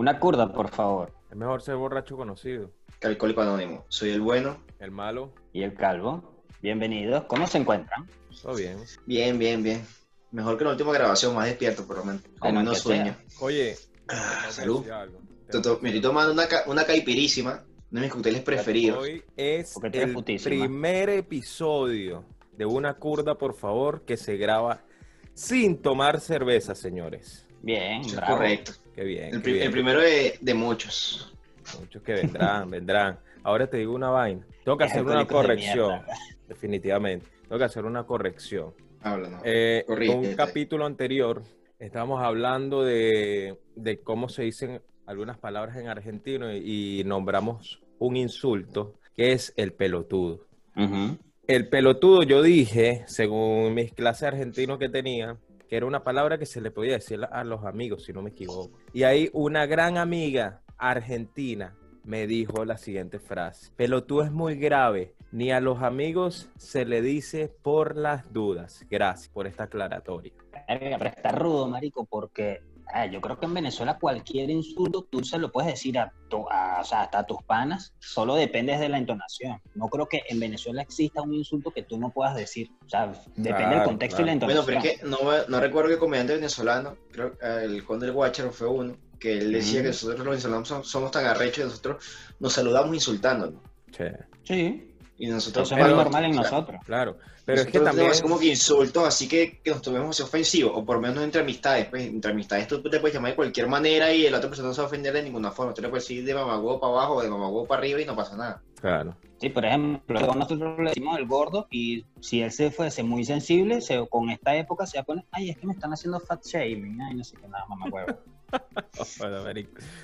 Una curda, por favor. Es mejor ser borracho conocido. Alcohólico Anónimo. Soy el bueno. El malo. Y el calvo. Bienvenidos. ¿Cómo se encuentran? Todo bien. Bien, bien, bien. Mejor que la última grabación, más despierto por lo menos. Con menos sueño. Oye, Ah, salud. Me estoy tomando una, ca- una caipirísima, uno de mis cócteles preferidos. Hoy es el putísima. primer episodio de una curda, por favor, que se graba sin tomar cerveza, señores. Bien, bravo. correcto. Qué bien. El, qué pri- bien. el primero de, de muchos. Muchos que vendrán, vendrán. Ahora te digo una vaina. Tengo que hacer una de corrección. Definitivamente. Tengo que hacer una corrección. Háblanos. Eh, en un capítulo anterior estábamos hablando de, de cómo se dicen algunas palabras en argentino y, y nombramos un insulto que es el pelotudo. El pelotudo yo dije, según mis clases de argentino que tenía, que era una palabra que se le podía decir a los amigos, si no me equivoco. Y ahí una gran amiga argentina me dijo la siguiente frase. Pelotudo es muy grave. Ni a los amigos se le dice por las dudas. Gracias por esta aclaratoria. Está rudo, marico, porque ah, yo creo que en Venezuela cualquier insulto tú se lo puedes decir a, tu- a- o sea, hasta a tus panas, solo depende de la entonación. No creo que en Venezuela exista un insulto que tú no puedas decir. O sea, depende Claro, del contexto y la Bueno, entonación. pero es que no, me- no recuerdo que comediante venezolano, creo que el Conde del Guacharo fue uno, que él decía que nosotros los venezolanos somos, somos tan arrechos y nosotros nos saludamos insultándonos. Che, Sí, Y nosotros eso es normal en nosotros. claro. Pero es que también... así como que insultos, así que, que nos tomemos ofensivos, o por lo menos entre amistades, pues entre amistades tú te puedes llamar de cualquier manera y la otra persona no se va a ofender de ninguna forma, tú le puedes decir de mamagüevo para abajo o de mamagüevo para arriba y no pasa nada. Claro. Sí, por ejemplo, nosotros le decimos el gordo y si él se fuese muy sensible, se, con esta época se va a poner, ay, es que me están haciendo fat shaming, ay, no sé qué nada, mamá huevo. Bueno,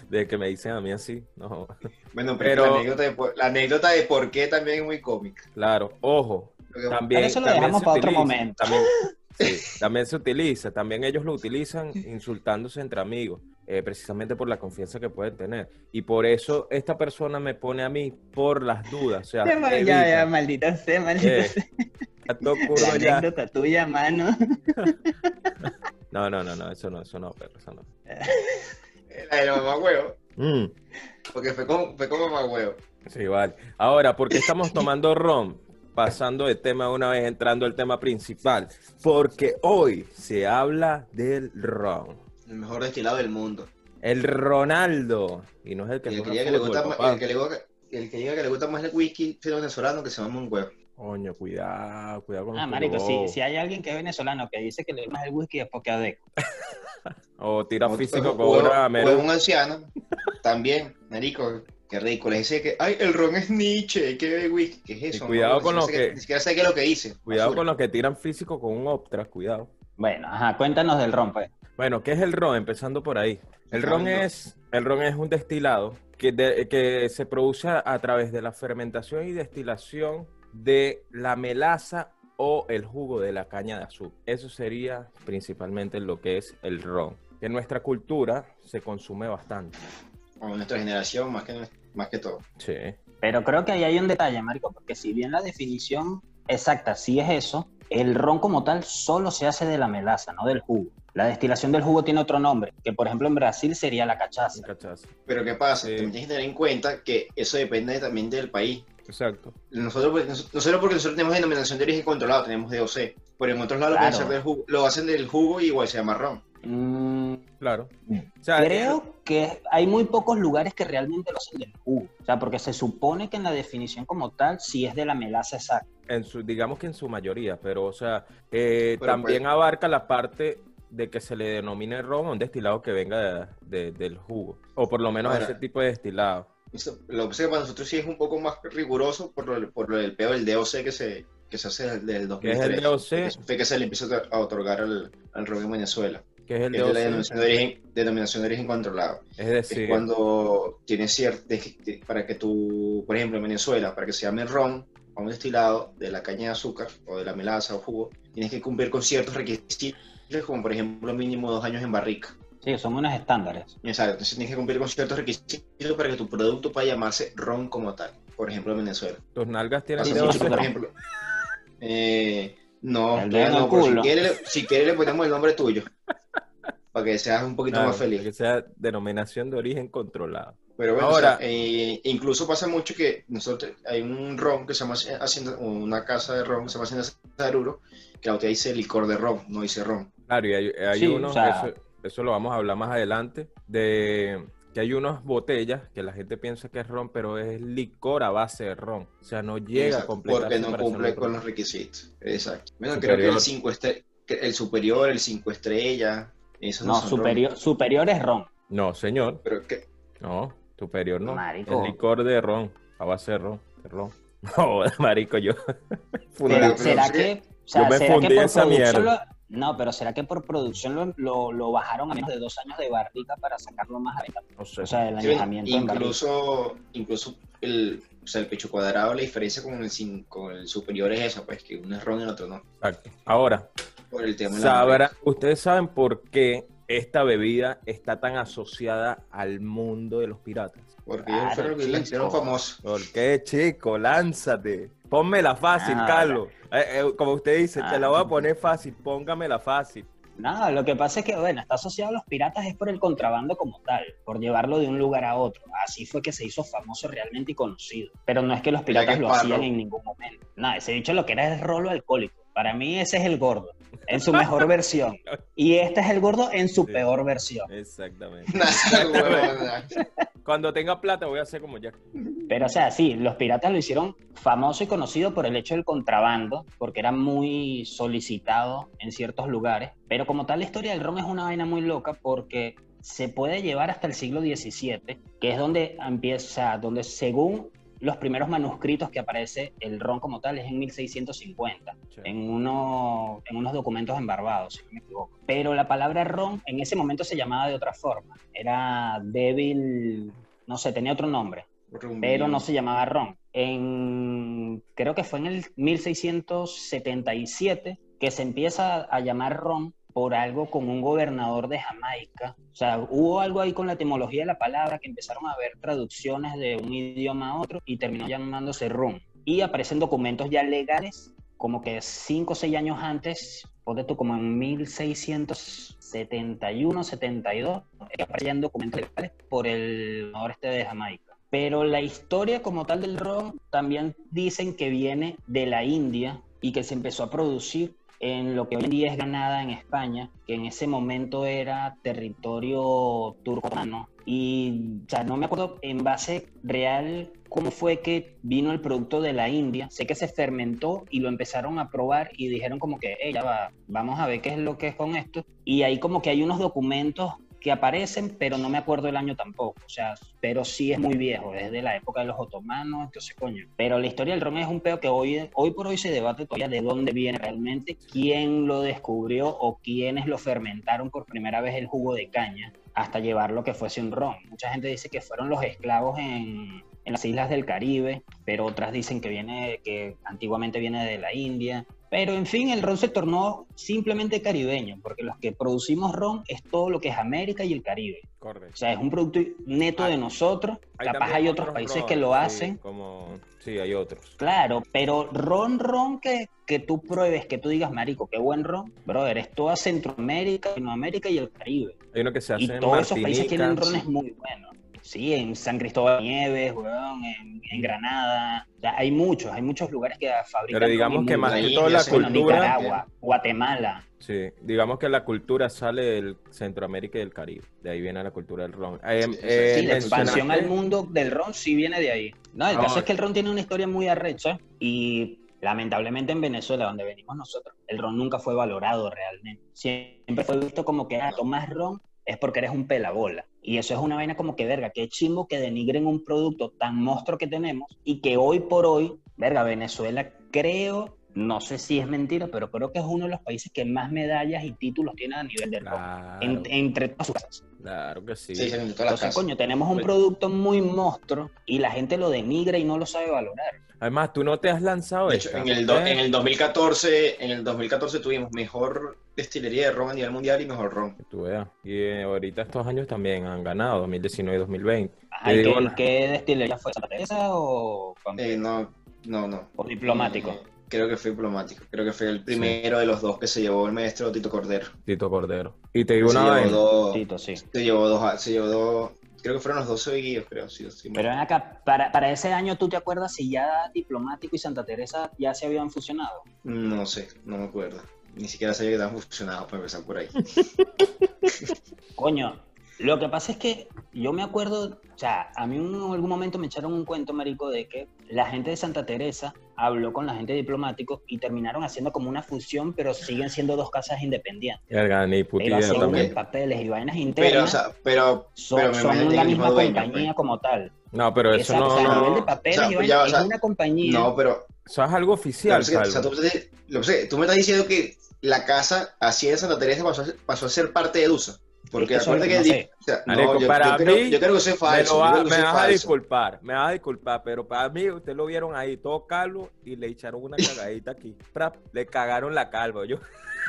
de que me dicen a mí así, no. Bueno, pero, Pero- La, anécdota de, por- la anécdota de por qué también es muy cómica. Claro, ojo, que- también, Pero eso lo también dejamos se para otro utiliza, momento. También, sí, también se utiliza, también ellos lo utilizan insultándose entre amigos, eh, precisamente por la confianza que pueden tener. Y por eso esta persona me pone a mí por las dudas. O sea, evita. maldita sea, maldita Eh, sea. La ya. anécdota tuya, mano. No, no, no, no, eso no, eso no, perro, eso no. La de mamagüevo, Mm, porque fue como, fue como mamagüevo. sí, vale. Ahora, ¿por qué estamos tomando ron? Pasando de tema una vez, entrando al tema principal. Porque hoy se habla del ron. El mejor destilado del mundo. El Ronaldo. Y no es el que el que, que le gusta más, el, que le, el que diga que le gusta más el whisky es venezolano que se llama un huevo. Coño, cuidado, cuidado con Ah, los marico, si, si hay alguien que es venezolano que dice que le gusta el whisky es porque adeco. O tira O- físico o- con o- una o un anciano, también, marico, qué ridículo. Le dice que, ay, el ron es Nietzsche, que bebe whisky. ¿Qué es eso? cuidado con Ni lo siquiera sé que- Ni siquiera sé qué es lo que dice. Cuidado Basura. con los que tiran físico con un Optra, cuidado. Bueno, ajá, cuéntanos del ron, pues. Bueno, ¿qué es el ron? Empezando por ahí. El ron no. es, el ron es un destilado que, de- que se produce a través de la fermentación y destilación de la melaza o el jugo de la caña de azúcar. Eso sería principalmente lo que es el ron. En nuestra cultura se consume bastante. O nuestra generación, más que, más que todo. Sí. Pero creo que ahí hay un detalle, marico, porque si bien la definición exacta sí es eso, el ron como tal solo se hace de la melaza, no del jugo. La destilación del jugo tiene otro nombre, que por ejemplo en Brasil sería la cachaza. Pero ¿qué pasa? Sí. También tienes que tener en cuenta que eso depende también del país. Exacto. Nosotros, pues, nos- nosotros porque nosotros tenemos denominación de origen controlado, tenemos DOC. Pero en otros lados lo, Claro. jugo- hacen del jugo y igual se llama ron. Mm, Claro. O sea, creo que hay muy pocos lugares que realmente lo hacen del jugo. O sea, porque se supone que en la definición como tal sí es de la melaza exacta. en su, digamos que en su mayoría, pero o sea, eh, Pero, también pues- abarca la parte de que se le denomine ron a un destilado que venga de- de- del jugo, o por lo menos Ahora- ese tipo de destilado. Lo que pasa es que para nosotros sí es un poco más riguroso por lo, por lo del peor del DOC que se, que se hace del, del ¿Qué es 2003. el DOC? Que- se le empieza a otorgar al, al ron en Venezuela. que es el que es de la DOC, denominación de origen, denominación de origen controlado. es Es decir, cuando tienes cierto, para que tú, por ejemplo, en Venezuela, para que se llame ron, a un destilado de la caña de azúcar o de la melaza o jugo, tienes que cumplir con ciertos requisitos, como por ejemplo mínimo dos años en barrica. Sí, son unos estándares. Exacto, entonces tienes que cumplir con ciertos requisitos para que tu producto pueda llamarse ron como tal, por ejemplo en Venezuela. tus nalgas tienen Pasa mucho por ejemplo, eh, no, no, pero si quieres, si quieres le ponemos el nombre tuyo. para que seas un poquito Claro, más feliz. Que sea denominación de origen controlada. Pero bueno, Ahora- o sea, eh, incluso pasa mucho que nosotros hay un ron que se llama Hacienda, una casa de ron que se llama Hacienda Saruro, que la botella dice licor de ron, no dice ron. Claro, y hay, hay Sí, unos, o sea- eso, eso lo vamos a hablar más adelante, de que hay unas botellas que la gente piensa que es ron, pero es licor a base de ron. O sea, no llega a Exacto, completar porque no cumple con los requisitos. Exacto. Bueno, creo que el cinco que el superior, el 5 estrellas, esos no, No, son superior, ron. superior es ron. No, señor. Pero que No, superior no. Marico. Es licor de ron, a base de ron. De ron. No, marico, yo. ¿Será, que- que, o sea, yo me será fundí que por esa mierda. No, pero será que por producción lo, lo, lo bajaron a menos de dos años de barrica para sacarlo más a? No sé. O sea, el Sí, añejamiento en barrica. incluso, incluso el, o sea, el pecho cuadrado, la diferencia con el, con el superior es esa, pues que uno es ron y el otro no. Exacto. Ahora, Por el tema sabrá, ustedes saben por qué esta bebida está tan asociada al mundo de los piratas. Porque Claro, ellos fueron los que la hicieron chico. famosos. ¿Por qué, chico? Lánzate. Pónmela fácil, Ah, Carlos. Eh, eh, como usted dice, te la voy a Ah. poner fácil, póngamela fácil. No, lo que pasa es que, bueno, está asociado a los piratas es por el contrabando como tal, por llevarlo de un lugar a otro. Así fue que se hizo famoso realmente y conocido. Pero no es que los piratas lo hacían en ningún momento. No, ese bicho lo que era es rolo alcohólico. Para mí ese es el gordo, en su mejor versión. Y este es el gordo en su Sí. peor versión. Exactamente. Cuando tenga plata voy a hacer como Jack. Pero, o sea, sí, los piratas lo hicieron famoso y conocido por el hecho del contrabando, porque era muy solicitado en ciertos lugares. Pero como tal, la historia del ron es una vaina muy loca porque se puede llevar hasta el siglo XVII, que es donde empieza, donde según los primeros manuscritos que aparece el ron como tal es en 1650 en, uno, en unos documentos en Barbados, si no me equivoco. Pero la palabra ron en ese momento se llamaba de otra forma. Era débil, no sé, tenía otro nombre, pero no se llamaba ron. En, creo que fue en el 1677 que se empieza a llamar ron por algo con un gobernador de Jamaica. O sea, hubo algo ahí con la etimología de la palabra que empezaron a ver traducciones de un idioma a otro y terminó llamándose ron. Y aparecen documentos ya legales como que cinco o seis años antes, ponte tú como en 1671, 72, que aparecían documentos legales por el noreste de Jamaica. Pero la historia como tal del ron también dicen que viene de la India y que se empezó a producir en lo que hoy en día es Granada en España, que en ese momento era territorio turco-otomano. Y o sea, no me acuerdo en base real cómo fue que vino el producto de la India. Sé que se fermentó y lo empezaron a probar y dijeron como que, "Ey, ya va, vamos a ver qué es lo que es con esto. Y ahí como que hay unos documentos que aparecen, pero no me acuerdo el año tampoco. O sea, pero sí es muy viejo, es de la época de los otomanos, entonces coño. Pero la historia del ron es un peo que hoy, hoy por hoy se debate todavía de dónde viene realmente, quién lo descubrió o quiénes lo fermentaron por primera vez el jugo de caña hasta llevarlo que fuese un ron. Mucha gente dice que fueron los esclavos en, en las islas del Caribe, pero otras dicen que viene, que antiguamente viene de la India. Pero en fin, el ron se tornó simplemente caribeño, porque los que producimos ron es todo lo que es América y el Caribe. O Correcto. sea, es un producto neto de nosotros. Capaz también hay otros países que lo ron, hacen. Sí, como... sí, hay otros. Claro, pero ron, ron que, que tú pruebes, que tú digas, marico, qué buen ron, brother, es toda Centroamérica, Latinoamérica y el Caribe. Hay uno que se hace Y en todos esos países Martinica. tienen rones muy buenos. Sí, en San Cristóbal de Nieves, weón, en, en Granada. O sea, hay muchos, hay muchos lugares que fabrican. Pero digamos que más que ya la cultura... Nicaragua, Guatemala. Sí, digamos que la cultura sale del Centroamérica y del Caribe. De ahí viene la cultura del ron. Eh, Sí, sí. eh, Sí, la expansión al mundo del ron sí viene de ahí. No, el caso es que el ron tiene una historia muy arrecha y lamentablemente en Venezuela, donde venimos nosotros, el ron nunca fue valorado realmente. Siempre fue visto como que, ah, tomas ron es porque eres un pelabola. Y eso es una vaina como que, verga, qué chimbo que denigren un producto tan monstruo que tenemos y que hoy por hoy, verga, Venezuela creo, no sé si es mentira, pero creo que es uno de los países que más medallas y títulos tiene a nivel de ron. Claro, en- entre todas sus casas. Claro que sí. Sí, Entonces, coño, tenemos un Pues- producto muy monstruo y la gente lo denigra y no lo sabe valorar. Además, tú no te has lanzado De hecho, esta, en el, do- ¿eh? en el 2014, en el 2014 tuvimos mejor destilería de ron a nivel mundial y mejor ron. Tú veas. Y eh, ahorita estos años también han ganado, 2019 y 2020. Ajá, ¿y digo ¿Qué, destilería fue? ¿Santa Teresa o, Eh, no, no, no. o diplomático? Eh, creo que fue diplomático. Creo que fue el primero de los dos que se llevó el maestro Tito Cordero. Tito Cordero. Y te digo Se una dos, Tito, sí. se llevó dos, se llevó dos, creo que fueron los dos seguidos, creo. Sí, sí, Pero ven acá, para, para ese año, ¿tú te acuerdas si ya Diplomático y Santa Teresa ya se habían fusionado? No sé, no me acuerdo. Ni siquiera sabía que estaban fusionados para empezar por ahí. Coño, lo que pasa es que yo me acuerdo, o sea, a mí en algún momento me echaron un cuento, marico, de que la gente de Santa Teresa habló con la gente Diplomático y terminaron haciendo como una fusión, pero siguen siendo dos casas independientes. Verga, ni puta también. papeles y vainas internas, Pero, o sea, pero, son, pero son la misma dueño, compañía pues. como tal. No, pero eso Exacto, no, o sea, a no- nivel de papeles o sea, y pues ya, vainas, o sea, es una compañía. No, pero eso es algo oficial, Lo que es tú, lo que es tú me estás diciendo que la casa así en Santa Teresa pasó a, ser- pasó a ser parte de DUSA. Porque Es que eso acuérdate que, no sé. o sea, no, Marico, yo, para yo creo, mí, yo creo que eso es Me, falso. yo va- me vas a disculpar, me vas a disculpar, pero para mí ustedes lo vieron ahí todo calvo y le echaron una cagadita aquí. Prap, le cagaron la calva. Yo,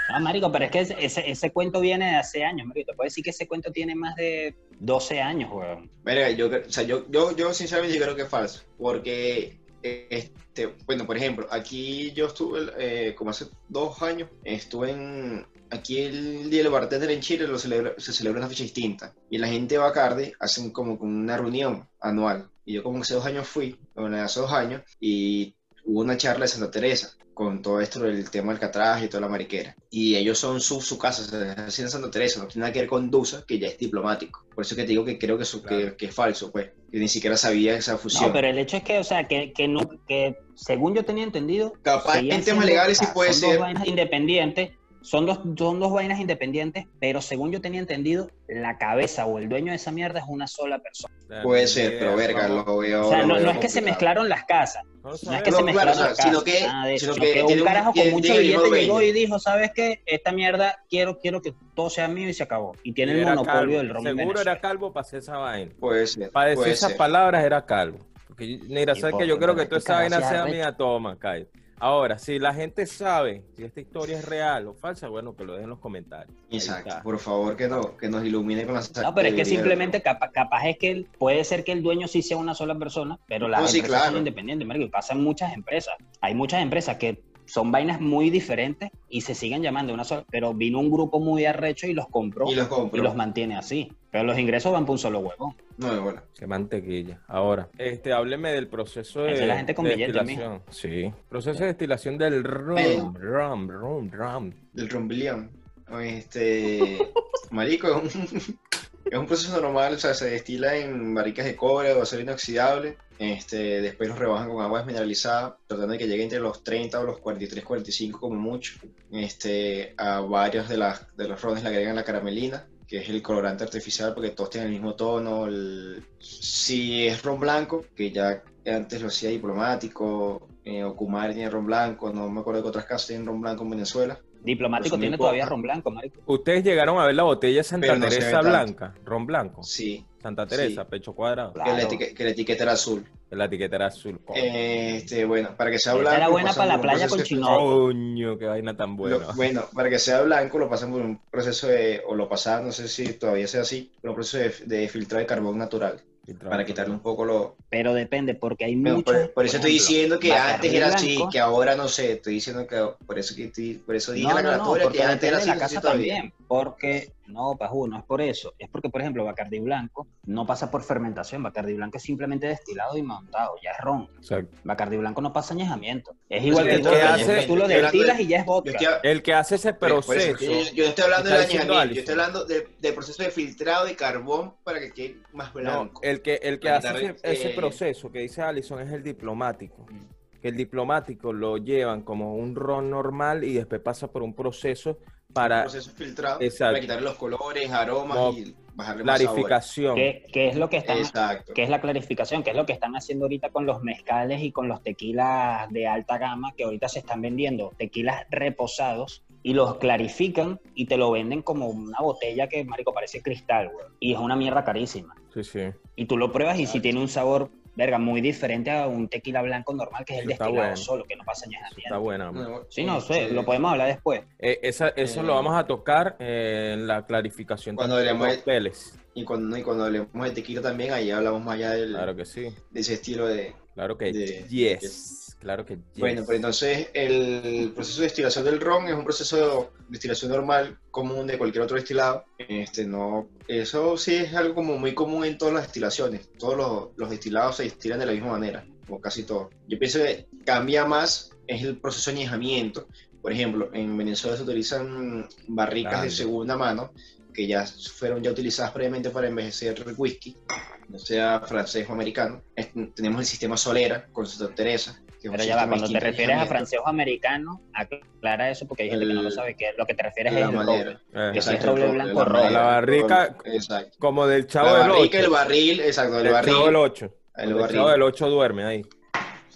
No, marico, pero es que ese, ese, cuento viene de hace años, marico. Te puedo decir que ese cuento tiene más de 12 años, weón. Verga, yo, o sea, yo, yo, yo sinceramente yo creo que es falso. Porque, este, bueno, por ejemplo, aquí yo estuve, eh, como hace dos años, estuve en. Aquí el Día del Bartender en Chile lo celebra, se celebra una fecha distinta. Y la gente de Bacardi hacen como una reunión anual. Y yo como hace dos años fui, bueno, hace dos años, y hubo una charla de Santa Teresa con todo esto del tema del catraje y toda la mariquera. Y ellos son su, su casa, o sea, así en Santa Teresa, no tiene nada que ver con Dusa, que ya es diplomático. Por eso que te digo que creo que, eso, que, Claro. que es falso, pues. Que ni siquiera sabía esa fusión. No, pero el hecho es que, o sea, que, que, no, que según yo tenía entendido, Capaz en temas legales sí puede ser. independientes, son dos, son dos vainas independientes, pero según yo tenía entendido, la cabeza o el dueño de esa mierda es una sola persona. Puede ser, pero verga, lo veo. O sea, no, es que se mezclaron las casas, No es que se claro, mezclaron las casas, sino que- nada de eso, sino que que un carajo con mucho billete llegó y dijo, ¿sabes qué? Esta mierda quiero, quiero que todo sea mío y se acabó. Y tiene el monopolio calvo. del ron Seguro Venezuela. era calvo para hacer esa vaina. Puede ser. Para decir esas ser. palabras era calvo. Porque, mira, sabes que yo creo que toda esa vaina sea se mía, toma, Kai. Ahora, si la gente sabe si esta historia es real o falsa, bueno, que lo dejen en los comentarios. Exacto, por favor que, no, que nos ilumine con las No, pero es que simplemente capa- capaz, es que el- puede ser que el dueño sí sea una sola persona, pero las No, sí, empresas claro. son independientes, marico, y pasa en muchas empresas. Hay muchas empresas que son vainas muy diferentes y se siguen llamando una sola, pero vino un grupo muy arrecho y los compró Y y los los, compro. mantiene así. Pero los ingresos van por un solo huevo. No, bueno. Qué mantequilla. Ahora, este, hábleme del proceso de, la gente con de billete, destilación. Sí. Proceso de destilación del rum, Pero- rum, rum, rum. Del rombilión. Este. Marico, es un, es un proceso normal, o sea, se destila en barricas de cobre o acero inoxidable. Este, después los rebajan con agua desmineralizada, tratando de que llegue entre los 30 o los 43, 45 como mucho. Este, a varios de, las, de los rones le agregan la caramelina, que es el colorante artificial porque todos tienen el mismo tono. el- si es ron blanco, que ya antes lo hacía diplomático, eh, o Kumar tiene ron blanco, no me acuerdo de que otras casas tienen ron blanco en Venezuela. Diplomático Pues tiene todavía ron blanco, marico. Ustedes llegaron a ver la botella Santa no Teresa blanca, ron blanco. Sí, Santa Teresa, Sí. pecho cuadrado. Claro. que, la etique- que la etiqueta era azul. La etiqueta era azul. Coño, Este, bueno, para que sea blanco. era buena para la playa con de- chino. Coño, qué vaina tan buena. Lo- bueno, para que sea blanco lo pasan por un proceso de, o lo pasaban, no sé si todavía sea así, por un proceso de, de filtrado de carbón natural, para quitarle un poco lo... Pero depende, porque hay muchos. por, por eso estoy ejemplo, diciendo que antes era así, blanco. que ahora no sé, estoy diciendo que por eso que estoy- por eso dije No, la no, no, que antes era así, la casa también. Porque, no, Pajú, no es por eso. Es porque, por ejemplo, Bacardi Blanco no pasa por fermentación. Bacardi Blanco es simplemente destilado y montado, ya es ron. Exacto. Bacardi Blanco no pasa añejamiento. Es Pues igual el que hace- tú lo destilas de- y ya es vodka. estoy, El que hace ese proceso. yo, yo no estoy hablando del diciendo añejamiento, yo estoy hablando de- del proceso de filtrado de carbón para que quede más No, blanco. el que, el que hace ese eh, proceso que dice Allison es el diplomático. Mm. Que el diplomático lo llevan como un ron normal y después pasa por un proceso para proceso filtrado Exacto. para quitarle los colores, aromas Como y bajarle más sabor. clarificación. ¿Qué, qué es lo que están Exacto. que es la clarificación, que es lo que están haciendo ahorita con los mezcales y con los tequilas de alta gama, que ahorita se están vendiendo tequilas reposados y los clarifican y te lo venden como una botella que, marico, parece cristal, güey. Y es una mierda carísima. Sí, sí. Y tú lo pruebas y si tiene un sabor, verga, muy diferente a un tequila blanco normal, que es el Está destilado bueno. solo, que no pasa Está añejamiento. buena. man. No, Sí, no sé, lo podemos hablar después. Eh, esa- eso Eh, lo vamos a tocar eh, en la clarificación Cuando de los hablemos de- cócteles. Y cuando, y cuando hablemos de tequila también, ahí hablamos más allá del, Claro que sí. de ese estilo de... Claro que De- yes. Claro que yes. Bueno, pues entonces el proceso de destilación del ron es un proceso de destilación normal, común de cualquier otro destilado. Este, no, eso sí es algo como muy común en todas las destilaciones. Todos los, los destilados se destilan de la misma manera, como casi todo. Yo pienso que cambia más es el proceso de añejamiento. Por ejemplo, en Venezuela se utilizan barricas de segunda mano que ya fueron ya utilizadas previamente para envejecer whisky, no sea francés o americano. Tenemos el sistema Solera con Santa Teresa. Que Pero ya va, cuando te refieres a francés o americano, aclara eso porque hay gente que no lo El- sabe, que lo que te refieres es la el roble. Eh, que sí es roble el blanco la roble. La barrica- el Exacto. Como del chavo La del barrica, 8. el barril, exacto, el El barril. chavo del 8. El El barril. chavo del 8 duerme ahí.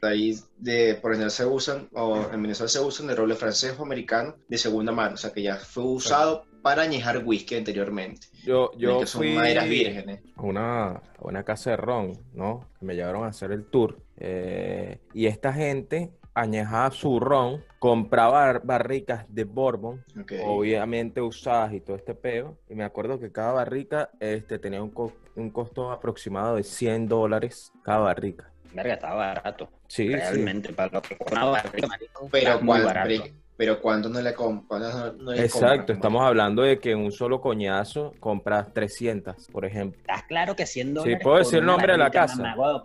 Ahí de, por general se usan, o en Venezuela se usan de roble francés o americano de segunda mano, o sea que ya fue usado para añejar whisky anteriormente. Yo, yo que son fui maderas vírgenes. a una, una casa de ron, ¿no? Que me llevaron a hacer el tour. Eh, y esta gente añejaba su ron, compraba bar- barricas de bourbon, obviamente usadas y todo este peo. Y me acuerdo que cada barrica este, tenía un, co- un costo aproximado de 100 dólares cada barrica. Verga, estaba barato. Sí, sí. Realmente, para lo que cuesta una barrica, marico, Pero, cuál- barato. Pero, ¿cuánto no le? No, le Exacto, compran? estamos hablando de que en un solo coñazo compras 300, por ejemplo. Estás claro que 100 dólares. ¿puedo decir el nombre de la casa? mamá,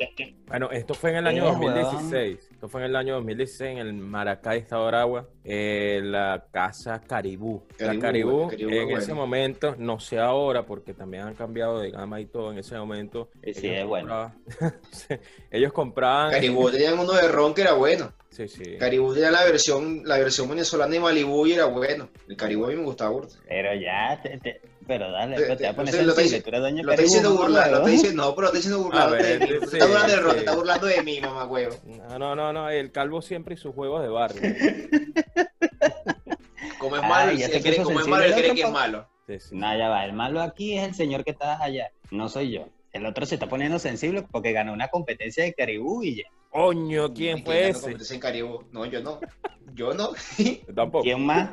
Bueno, esto fue en el año Eh, 2016. Esto fue en el año 2016 en el Maracay, Estado de Aragua, eh, la casa Caribú. la Caribú, bueno, en ese bueno. momento, no sé ahora, porque también han cambiado de gama y todo en ese momento. Sí, sí, ellos es bueno. compraban- Sí, ellos compraban. Caribú tenían uno de ron que era bueno. Sí, sí. Caribú tenía la versión, la versión venezolana de Malibú y era bueno. El Caribú a mí me gustaba burda. Pero ya, te, te- pero dale, Te- pero te voy a te- poner lo sensible, está tú eres dueño Lo está Caribú, diciendo mamá, burlando, lo está diciendo, no, pero lo está diciendo burlando ver, mí. sí, Tú estás burlando de ron, sí. te estás burlando de mí, mamá huevo. No, no, no, no, el calvo siempre y sus juegos de barrio. Como es malo, se cree- como es malo, él el cree que es malo. Sí, sí. No, ya va, el malo aquí es el señor que estás allá, no soy yo. El otro se está poniendo sensible porque ganó una competencia de Caribú y ya. Coño, ¿quién fue ese? competencia en Caribú. No, yo no. Yo no. Yo Tampoco. ¿Quién más?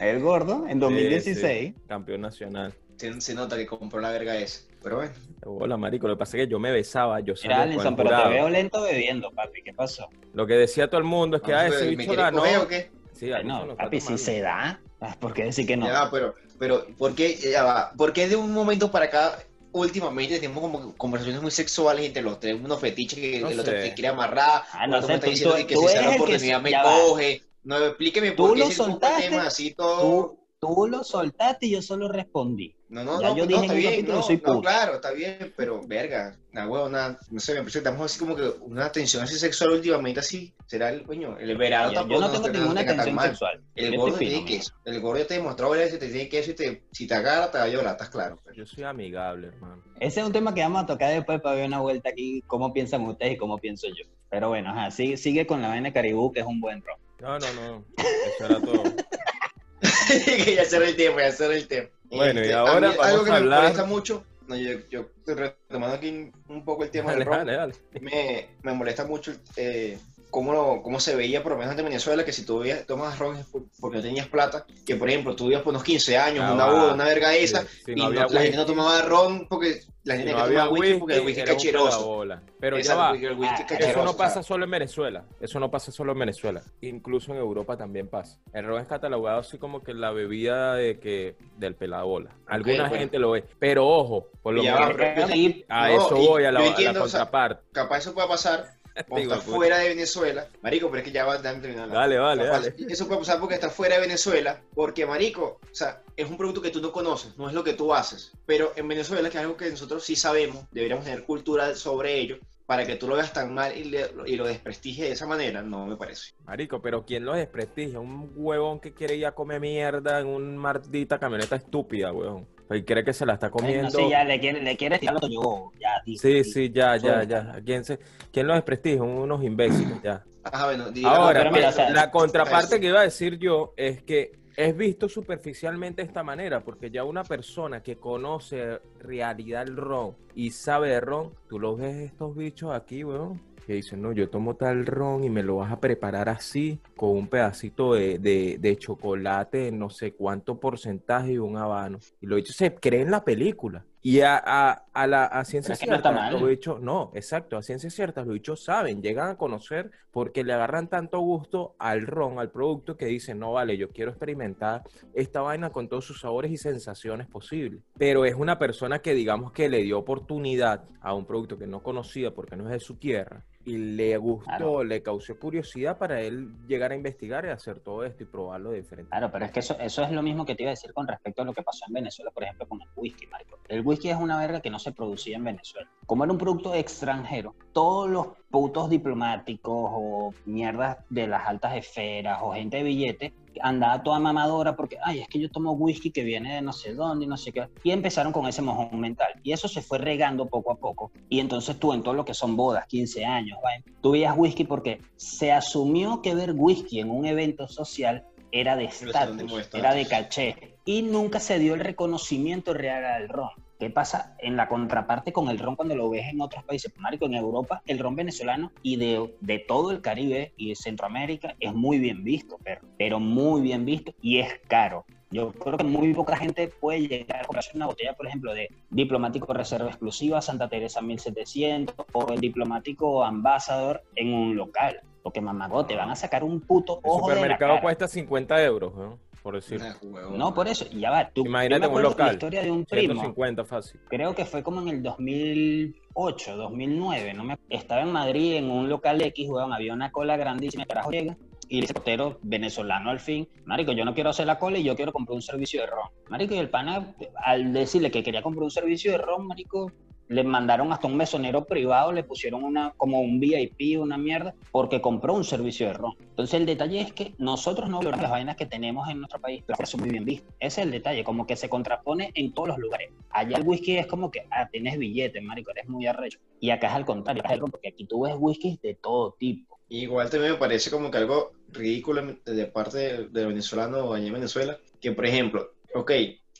El gordo, en 2016. Sí, sí, campeón nacional. se, se nota que compró la verga esa. Pero bueno. Hola, marico. Lo que pasa es que yo me besaba, yo Mira, Alinson, pero te veo lento bebiendo, papi. ¿Qué pasó? Lo que decía todo el mundo es que ah, ese ver, ¿Me bicho ganó. o qué? Sí, Alinson no, papi, si se da, ¿por qué decir que no? Ya va, pero, pero, ¿por qué, ya va, ¿por qué de un momento para acá últimamente tenemos como conversaciones muy sexuales entre los tres, unos fetiches que No el otro te quiere amarrar, Ah, no sé, me está diciendo tú- que tú si se da la oportunidad me ya va. coge. No, explíqueme por qué lo ese temas así todo. Tú, tú lo soltaste y yo solo respondí. No, no, Ya no, yo no, dije está un bien, capítulo, no, soy no, claro, está bien, pero verga, una huevona, no sé, me parece que estamos así como que una tensión así sexual últimamente así, será el coño, el verano Yo, tampoco yo no tengo te- ninguna tensión mal. sexual. El Yo gordo estoy tiene queso, el gordo ya te demostró varias veces que te tiene queso y te, si te agarra te va a llorar, estás claro. pues. Yo soy amigable, hermano. Ese es un tema que vamos a tocar después para ver una vuelta aquí, cómo piensan ustedes y cómo pienso yo. Pero bueno, ajá, sigue, sigue con la vaina de Caribú, que es un buen ron. No, no, no. Eso era todo. que ya cerré el tiempo, ya cerré el tiempo. Bueno, y Este, ahora mí vamos algo que a me molesta mucho, no, yo, yo retomando aquí un poco el tema Dale, del dale, dale. me, me molesta mucho eh, cómo, cómo se veía, por lo menos en Venezuela, que si tú tomas ron es porque no tenías plata, que por ejemplo tú vivías por unos 15 años, Ah, una boda, una verga esa, Si y no la gente no tomaba ron porque la gente no que había tomaba whisky whisky, porque el whisky es cacheroso. Pero ya va. el whisky es Eso no o sea, pasa solo en Venezuela. Eso no pasa solo en Venezuela. Incluso en Europa también pasa. El ron es catalogado así como que la bebida de que del pelabola. Alguna bueno. gente lo ve. Pero ojo, por lo menos a no, eso voy a la, yo a la entiendo, o sea, contraparte. capaz eso pueda pasar Digo, puta. fuera de Venezuela, marico, pero es que ya va a terminar. Dale, vale, dale. Eso puede pasar porque estás fuera de Venezuela, porque marico, o sea, es un producto que tú no conoces, no es lo que tú haces. Pero en Venezuela, que es algo que nosotros sí sabemos, deberíamos tener cultura sobre ello, para que tú lo veas tan mal y, le- y lo desprestigies de esa manera, no me parece. Marico, pero ¿quién lo desprestigia? Un huevón que quiere ir a comer mierda en una maldita camioneta estúpida, huevón. Y cree que se la está no, comiendo. sí, ya le quiere, le quiere tirar yo, ya, Sí, sí, ya, ya, ya. ¿Quién, se, ¿Quién lo desprestigia? Unos imbéciles, ya. Ajá, bueno, digamos- Ahora, pero mira, o sea, la contraparte eso. que iba a decir yo es que es visto superficialmente de esta manera, porque ya una persona que conoce realidad el ron y sabe de ron, tú lo ves estos bichos aquí, weón, que dicen, no, yo tomo tal ron y me lo vas a preparar así, con un pedacito de, de, de chocolate, no sé cuánto porcentaje y un habano. Y lo dicho, se cree en la película. Y a, a, a la a ciencia no cierta, mal. los bichos, no, exacto, a ciencia cierta, los bichos saben, llegan a conocer porque le agarran tanto gusto al ron, al producto, que dicen, no vale, yo quiero experimentar esta vaina con todos sus sabores y sensaciones posibles. Pero es una persona que digamos que le dio oportunidad a un producto que no conocía porque no es de su tierra y le gustó, Claro. le causó curiosidad para él llegar a investigar y hacer todo esto y probarlo de diferente. Claro, pero es que eso, eso es lo mismo que te iba a decir con respecto a lo que pasó en Venezuela, por ejemplo, con el whisky, marico. El whisky es una verga que no se producía en Venezuela. Como era un producto extranjero, todos los putos diplomáticos o mierdas de las altas esferas o gente de billete andaba toda mamadora porque, ay, es que yo tomo whisky que viene de no sé dónde y no sé qué. Y empezaron con ese mojón mental. Y eso se fue regando poco a poco. Y entonces tú en todo lo que son bodas, 15 años, vaina, tú veías whisky porque se asumió que ver whisky en un evento social era de estatus. era de caché. Y nunca se dio el reconocimiento real al ron. ¿Qué pasa en la contraparte con el ron cuando lo ves en otros países? Pues, Marico, en Europa, el ron venezolano y de, de todo el Caribe y de Centroamérica es muy bien visto, pero, pero muy bien visto y es caro. Yo creo que muy poca gente puede llegar a comprarse una botella, por ejemplo, de diplomático reserva exclusiva Santa Teresa 1700 o el diplomático ambassador en un local. Porque mamago, te van a sacar un puto El ojo de la supermercado cara. cuesta 50 euros, ¿no? Por decir. No, por eso, ya va. Tú, Imagínate un acuerdo local, La historia de un primo. 150 fácil. creo que fue como en el 2008, 2009, no me... estaba en Madrid en un local X, weón, había una cola grandísima, carajo llega, y dice portero venezolano al fin, marico, yo no quiero hacer la cola y yo quiero comprar un servicio de ron. Marico, y el pana, al decirle que quería comprar un servicio de ron, marico, le mandaron hasta un mesonero privado, le pusieron una como un VIP, una mierda, porque compró un servicio de ron. Entonces el detalle es que nosotros no valoramos las vainas que tenemos en nuestro país, pero son muy bien vistas. Ese es el detalle, como que se contrapone en todos los lugares. Allá el whisky es como que, ah, tienes billete, marico, eres muy arrecho. Y acá es al contrario, porque aquí tú ves whiskies de todo tipo. Igual también me parece como que algo ridículo de parte del de venezolano allá en Venezuela, que por ejemplo, ok,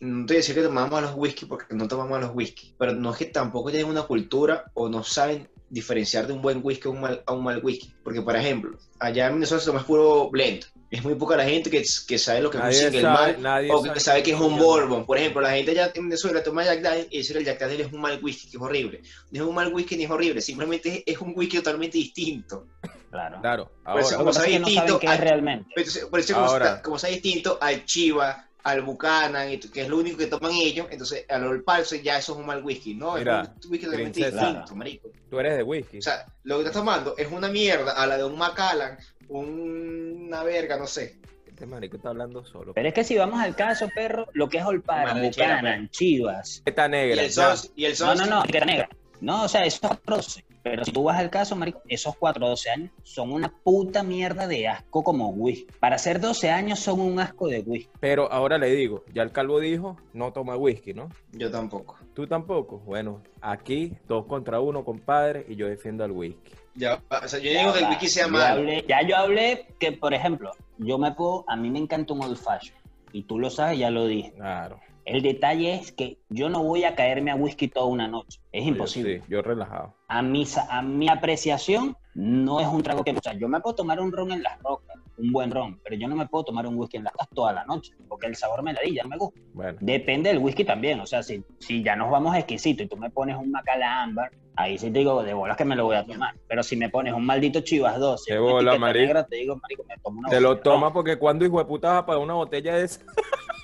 no te voy a decir que tomamos a los whisky porque no tomamos a los whisky, pero no es que tampoco tienen una cultura o no saben diferenciar de un buen whisky a un mal, a un mal whisky. Porque, por ejemplo, allá en Venezuela se toma puro blend. Es muy poca la gente que, que sabe lo que es un single sabe- nadie o que sabe sabe que es un bourbon. Por ejemplo, la gente allá en Venezuela toma Jack Daniels y dice que el Jack Daniels es un mal whisky, que es horrible. No es un mal whisky ni es horrible, simplemente es, es un whisky totalmente distinto. Claro. Claro, Por ahora, eso- Lo que como es que no distinto saben qué es al- realmente. Por eso, como, Ahora. está- como sea distinto al Chiva, al Buchanan, y- que es lo único que toman ellos, entonces al Old ya eso es un mal whisky, ¿no? Mira, es un whisky totalmente distinto, marico. tú eres de whisky. O sea, lo que estás tomando es una mierda a la de un Macallan, una verga, no sé. Este marico está hablando solo. Pero es que si vamos al caso, perro, lo que es Olpara, Marrechera, Buchanan, Chivas, Esta Y negra. el ya. sos, y el No, sos, no, no, que negra. No, o sea, esos 12. Pero si tú vas al caso, marico, esos 4 12 años son una puta mierda de asco como whisky. Para ser 12 años son un asco de whisky. Pero ahora le digo, ya el calvo dijo, no toma whisky, ¿no? yo tampoco. Tú tampoco. Bueno, aquí dos contra uno, compadre, y yo defiendo al whisky. Ya, o sea, yo Ya digo que el whisky sea yo malo. hablé- ya yo hablé que, por ejemplo, yo me puedo, a mí me encanta un old fashion. Y tú lo sabes, ya lo dije. Claro. El detalle es que yo no voy a caerme a whisky toda una noche. Es imposible. Yo, sí, yo relajado. a mi, a mi apreciación, no es un trago que... O sea, yo me puedo tomar un ron en las rocas, un buen ron, pero yo no me puedo tomar un whisky en las rocas toda la noche, porque el sabor me la di, ya me gusta. Bueno, Depende del whisky también, o sea, si, si ya nos vamos exquisito y tú me pones un Macallan Ámbar, ahí sí te digo, de bolas que me lo voy a tomar. Pero si me pones un maldito Chivas 12, De bola, negra, te digo, marico, me tomo una te lo botella de ron. toma porque cuando hijo de puta vas a pagar una botella de esa.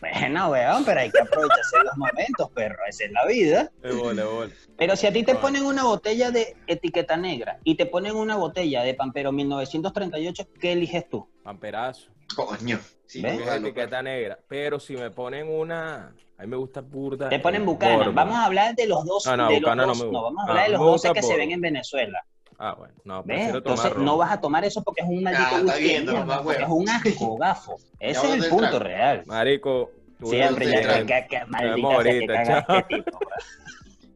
Bueno, weón, pero hay que aprovecharse los momentos, perro, esa es la vida. Pero si a ti te ponen una botella de etiqueta negra y te ponen una botella de Pampero 1938, ¿qué eliges tú? Pamperazo. Coño. Sí, ¿Ves? es etiqueta negra. Pero si me ponen una. A mí me gusta burda. Te ponen Buchanan. Bourbon. Vamos a hablar de los dos. No, no, de los no dos- me gusta. vamos a hablar de No, los me 12 gusta que se ven en Venezuela. Ah, bueno. No, Entonces ron. no vas a tomar eso porque es un maldito Ah, viendo, mierda, porque es un asco, gafo. Ese es el punto trago. real. Marico. tú Siempre no ya que, que, que maldita que ahorita, caga chao. este tipo.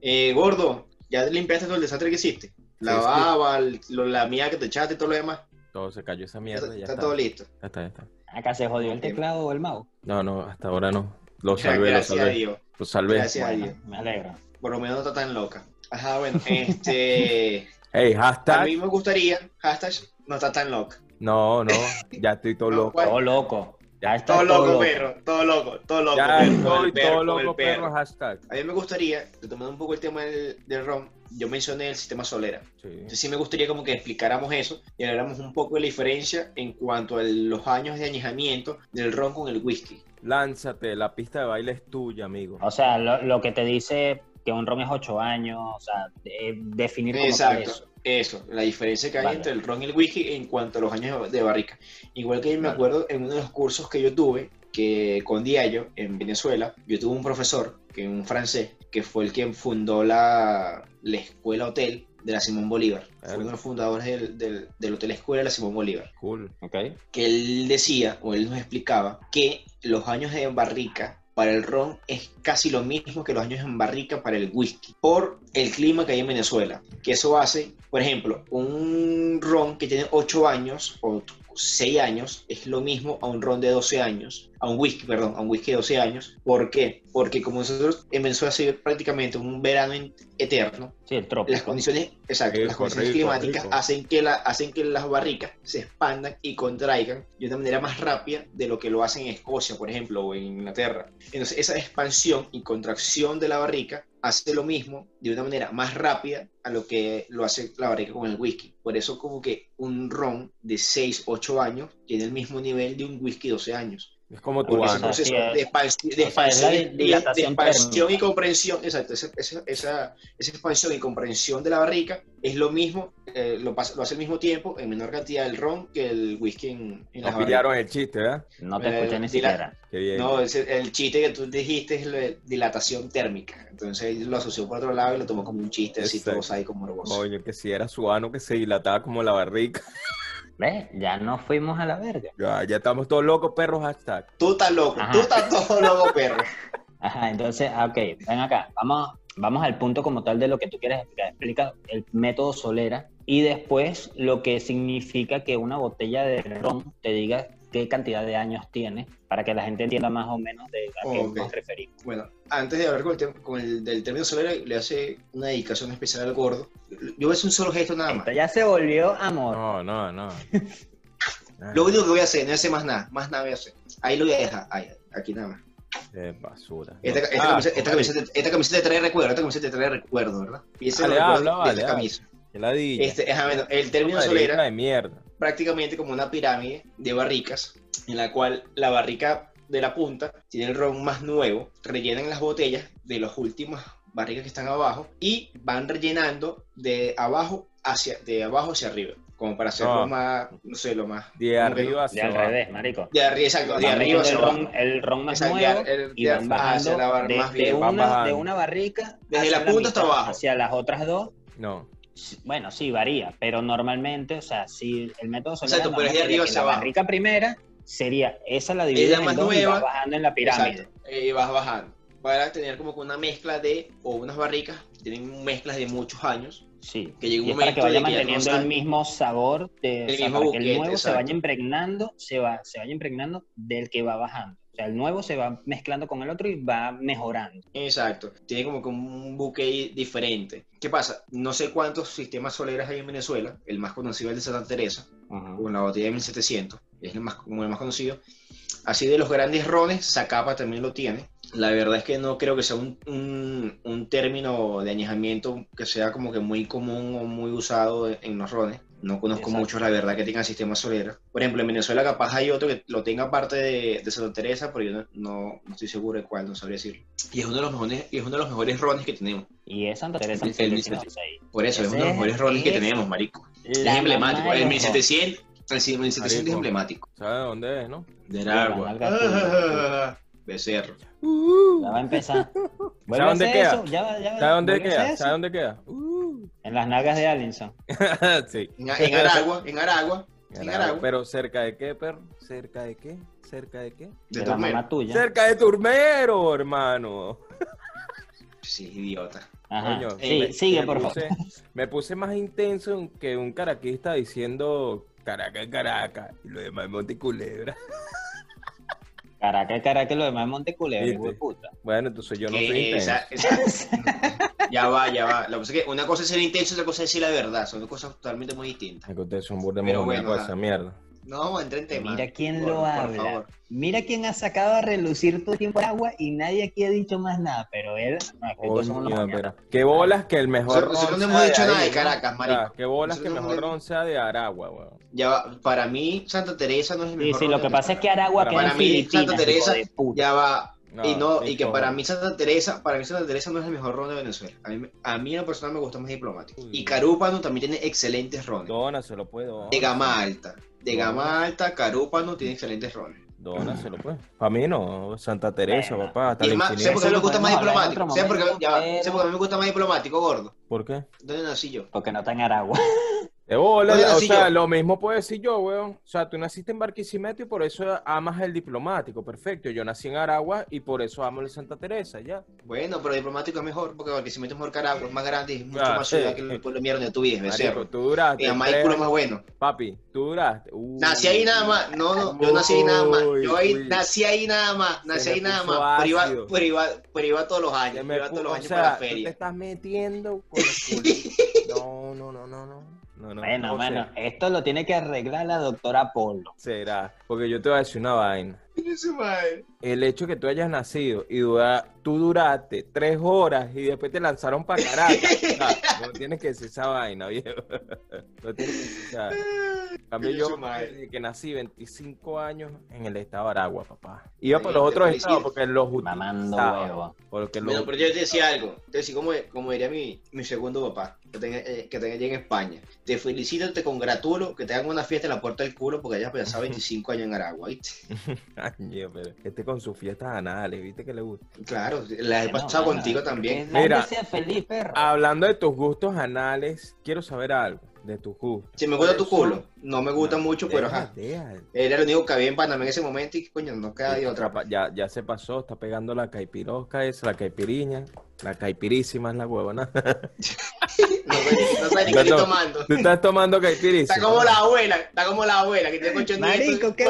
Eh, gordo, ¿ya limpiaste todo el desastre que hiciste? La Sí, sí. baba, el- lo- la mía que te echaste y todo lo demás. Todo se cayó esa mierda. está, Ya está está. todo listo. Ya está, ya está. Acá se jodió el teclado o el mouse. No, no, hasta ahora no. Lo salvé, lo Gracias a salvé. Dios. Lo salvé. Gracias a Dios. me alegro. Por lo menos no está tan loca. Ajá, bueno, este. Hey, a hashtag. mí me gustaría, hashtag, no está tan loca. No, no. Ya estoy todo No, loco. Todo loco. Ya está Todo loco, perro, todo loco, todo loco. Ya estoy todo loco, perro. perro, hashtag. A mí me gustaría, retomando un poco el tema del, del ron, yo mencioné el sistema solera. Sí. Entonces sí me gustaría como que explicáramos eso y habláramos un poco de la diferencia en cuanto a los años de añejamiento del ron con el whisky. Lánzate, la pista de baile es tuya, amigo. O sea, lo, lo que te dice que un ron es 8 años, o sea, de- definir como tal Exacto. eso. Eso, la diferencia que hay Vale. entre el ron y el whisky en cuanto a los años de barrica. Igual que me Vale. acuerdo en uno de los cursos que yo tuve, que con Diallo en Venezuela, yo tuve un profesor, que un francés, que fue el quien fundó la, la escuela hotel de la Simón Bolívar. Fue uno de los fundadores del, del, del hotel escuela de la Simón Bolívar. Cool. Ok. que él decía, o él nos explicaba, que los años de barrica para el ron es casi lo mismo que los años en barrica para el whisky, por el clima que hay en Venezuela. Que eso hace, por ejemplo, un ron que tiene 8 años o 6 años es lo mismo a un ron de 12 años, a un whisky, perdón, a un whisky de 12 años. ¿Por qué? Porque como nosotros en Venezuela se vive prácticamente un verano eterno, Sí, el las condiciones, exacto, las condiciones rico, climáticas rico. hacen que la, hacen que las barricas se expandan y contraigan de una manera más rápida de lo que lo hacen en Escocia, por ejemplo, o en Inglaterra. Entonces, esa expansión y contracción de la barrica hace lo mismo de una manera más rápida a lo que lo hace la barrica con el whisky. Por eso como que un ron de 6, 8 años tiene el mismo nivel de un whisky de 12 años. Es como tu Porque ese proceso es. de expansión, de es expansión, y- de- expansión y comprensión, exacto, esa, esa, esa, esa expansión y comprensión de la barrica es lo mismo, eh, lo, pasa, lo hace al mismo tiempo, en menor cantidad el ron que el whisky en, en las No barricas. pillaron el chiste, ¿verdad? No te Eh, escuché ni dila- siquiera. Qué bien. No, ese- el chiste que tú dijiste es la dilatación térmica. Entonces lo asoció por otro lado y lo tomó como un chiste así, todo sádico, morboso. Coño, que si era su ano que se dilataba como la barrica. ¿Ves? Ya nos fuimos a la verga. Ya, ya estamos todos locos, perro, hashtag. Tú estás loco, Ajá. tú estás todo loco, perro. Ajá, entonces, ah, ok, ven acá. Vamos, vamos al punto como tal de lo que tú quieres explicar. Explica el método Solera y después lo que significa que una botella de ron te diga qué cantidad de años tiene para que la gente entienda más o menos de a qué Ok. nos referimos. Bueno, antes de hablar con el, tem- con el del término solera, le hace una dedicación especial al gordo. Yo voy a hacer un solo gesto nada más. Esto ya se volvió amor. No, no, no. Lo único que voy a hacer, no voy a hacer más nada, más nada voy a hacer. Ahí lo voy a dejar, ahí, aquí nada más. Es basura. Esta, esta Ah, camiseta, esta, camiseta, esta camiseta te trae recuerdo, esta camiseta te trae recuerdo, ¿verdad? Y ese es el recuerdo habla, de vale, esta habla. camisa. qué. Este, ajá, bueno, el término solera, de mierda. Prácticamente como una pirámide de barricas, en la cual la barrica de la punta tiene el ron más nuevo, rellenan las botellas de las últimas barricas que están abajo y van rellenando de abajo hacia, de abajo hacia arriba, como para hacerlo Ah. más, no sé, lo más... De arriba De hacia al abajo. revés, marico. De arriba, exacto, de arriba hacia el abajo. ron, el ron más Exacto, nuevo de- el- y de- van bajando hacia la de, más de una, de una barrica Desde la punta hasta mitad, abajo. hacia las otras dos No. Bueno, sí, varía, pero normalmente, o sea, si el método solar Exacto, pero es de arriba hacia la barrica primera sería, esa la divides la en más y nueva. vas bajando en la pirámide. Exacto, y vas bajando. Para tener como que una mezcla de, o unas barricas, tienen mezclas de muchos años. Sí, Que llegue un y es para que momento vaya que manteniendo el mismo sabor, de, El o sea, mismo para que el nuevo se vaya impregnando, se, va, se vaya impregnando del que va bajando. O sea, el nuevo se va mezclando con el otro y va mejorando. Exacto, tiene como que un buque diferente. ¿Qué pasa? No sé cuántos sistemas soleras hay en Venezuela. El más conocido es el de Santa Teresa, con la botella de 1700, es el más, como el más conocido. Así de los grandes rones, Zacapa también lo tiene. La verdad es que no creo que sea un, un- un término de añejamiento que sea como que muy común o muy usado en los rones. No conozco Exacto. muchos, la verdad, que tengan sistemas soleras. Por ejemplo, en Venezuela capaz hay otro que lo tenga aparte de, de Santa Teresa, pero yo no, no- no estoy seguro de cuál, no sabría decirlo. Y es uno de los mejores, y es uno de los mejores rones que tenemos. Y es Santa Teresa El- el 1706. Por eso, es uno de los mejores rones que tenemos, marico. Es emblemático. de El los 1700, el 1700 es emblemático. ¿Sabes dónde es, no? Del agua. Becerro. Ya va a empezar. Vuelve a dónde queda? eso, ya va, ya va, ¿Sabes dónde queda? eso. ¿Sabes dónde queda? En las nalgas de Allinson. sí. En, en Aragua, en Aragua, en Aragua. Pero cerca de qué, perro? ¿Cerca de qué? ¿Cerca de qué? De De la mamá tuya. Cerca de Turmero, hermano. Sí, idiota. Ajá. Coño, Sí, me- sigue, me por favor. puse, me puse más intenso que un caraquista diciendo Caracas, Caracas, y lo demás es Monteculebra. Caracas, Caracas, lo demás es Monteculebra, ¿Viste? hijo de puta. Bueno, entonces yo no soy intenso. esa- esa- ya va, ya va. Lo que pasa es que una cosa es ser intenso y otra cosa es decir la verdad. Son dos cosas totalmente muy distintas. Es que ustedes son burda ajá. esa mierda. No vamos a entrar en tema. Mira quién Por- lo por habla. favor. Mira quién ha sacado a relucir todo el tiempo el agua y nadie aquí ha dicho más nada, pero él, no, que qué bolas que el mejor Nosotros- nosotros no ron hemos sea dicho de nada de ¿no? Caracas, marico. Qué bolas que el no mejor ron sea de Aragua, weón. Ya va, para mí, Santa Teresa no es el Sí, mejor. sí, ron lo de que pasa es que. Aragua Para queda en mí, Filipinas, Santa Teresa, de. Ya va. y no, y que para mí Santa Teresa, para mí Santa Teresa no es el mejor ron de Venezuela. A mí, a mí en lo personal me gusta más diplomático. Uy. Y Carúpano también tiene excelentes rones. Dona se lo puede, dona. De gama alta. De gama alta, Carúpano tiene excelentes rones. Dona se lo puede. Para mí no, Santa Teresa, Bueno. papá, hasta Y la es más, ¿sabes infinidad. por qué me gusta más diplomático? otro ¿Sabes por qué, momento, ya va, pero- ¿sabes por qué me gusta más diplomático, gordo? ¿Por qué? ¿Dónde nací yo? Porque no está en Aragua. De bola, ¿Dónde o sea, yo? lo mismo puedo decir yo, weón. O sea, tú naciste en Barquisimeto y por eso amas el diplomático, perfecto. Yo nací en Aragua y por eso amo el Santa Teresa, ya. Bueno, pero diplomático es mejor, porque Barquisimeto es mejor Caragua, es más grande y es mucho Ah, más sí. ciudad que el pueblo mierda donde tú vives, Marico, tú duraste. Y además tres- culo más bueno. Papi, tú duraste. Nací ahí nada más, no, no, yo nací ahí nada más, yo ahí Uy, nací ahí nada más, nací ahí nada más, pero iba, pero iba, pero iba todos los años, me iba todos los o años sea, para la tú te feria. estás metiendo con los culitos. No, no, no, no, no. No, no, Bueno, no bueno, sé. esto lo tiene que arreglar la doctora Polo. Será. Porque yo te voy a decir una vaina. El hecho que tú hayas nacido y dura- tú duraste tres horas y después te lanzaron para Caracas. no, no tienes que decir esa vaina, viejo. No tienes que decir esa. Coño, yo desde que nací 25 años en el estado de Aragua, papá. Iba por los otros estados porque los Mamando huevo. Porque los Bueno, pero yo te decía algo, te decía como, como diría mi, mi segundo papá, que tenga, eh, que tenga allá en España. Te felicito, te congratulo, que te hagan una fiesta en la puerta del culo porque hayas pasado 25 años en Aragua, ¿viste? Pero este con sus fiestas anales, ¿viste que le gusta? Claro, las he pasado contigo también. Mira. sea feliz, perro. Hablando de tus gustos anales, quiero saber algo de tus gustos. Si me gusta tu culo, no me gusta mucho, pero ajá. deja. Era lo único que había en Panamá en ese momento y coño, no queda de otra. Capaz- Ya, ya se pasó, está pegando la caipirosca esa, la caipiriña, la caipirísima es la huevona. No, sé- no ni qué estoy tomando. Tú estás tomando caipirísima. Está como la abuela, está como la abuela que tiene colchón Marico, qué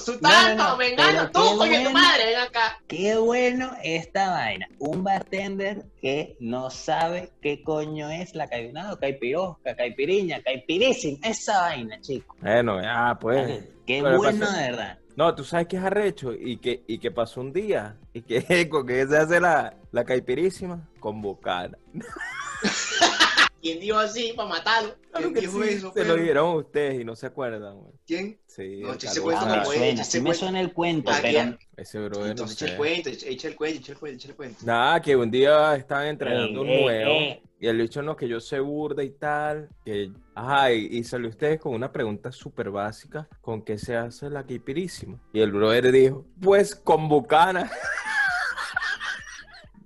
su No, no, tanto, no, vengano, pero tú, coño, tu bueno. madre, ven acá. Qué bueno esta vaina. Un bartender que no sabe qué coño es la caipirada, caipirosca, caipiriña, caipirísima. Esa vaina, chico. Bueno, ya, pues. Qué Pero bueno de verdad. No, tú sabes que es arrecho y que, y que pasó un día y que con que se hace la, la caipirísima con. ¿Quién dijo así para matarlo? Claro ¿Quién que dijo sí, eso? se pero? lo dieron ustedes y no se acuerdan. güey. ¿Quién? Sí, No, el che, ese cuento Ah, suena, sí me suena el cuento, Ah, pero. Ese brother, no Entonces echa el cuento, echa echa el cuento, echa el cuento, echa el cuento. Nada, que un día estaban entrenando un Ey, ey, nuevo ey. y el bicho no, que yo sé burda y tal, que, ajá, y, y salió ustedes con una pregunta súper básica, ¿con qué se hace la quipirísima? Y el brother dijo, pues con bucana.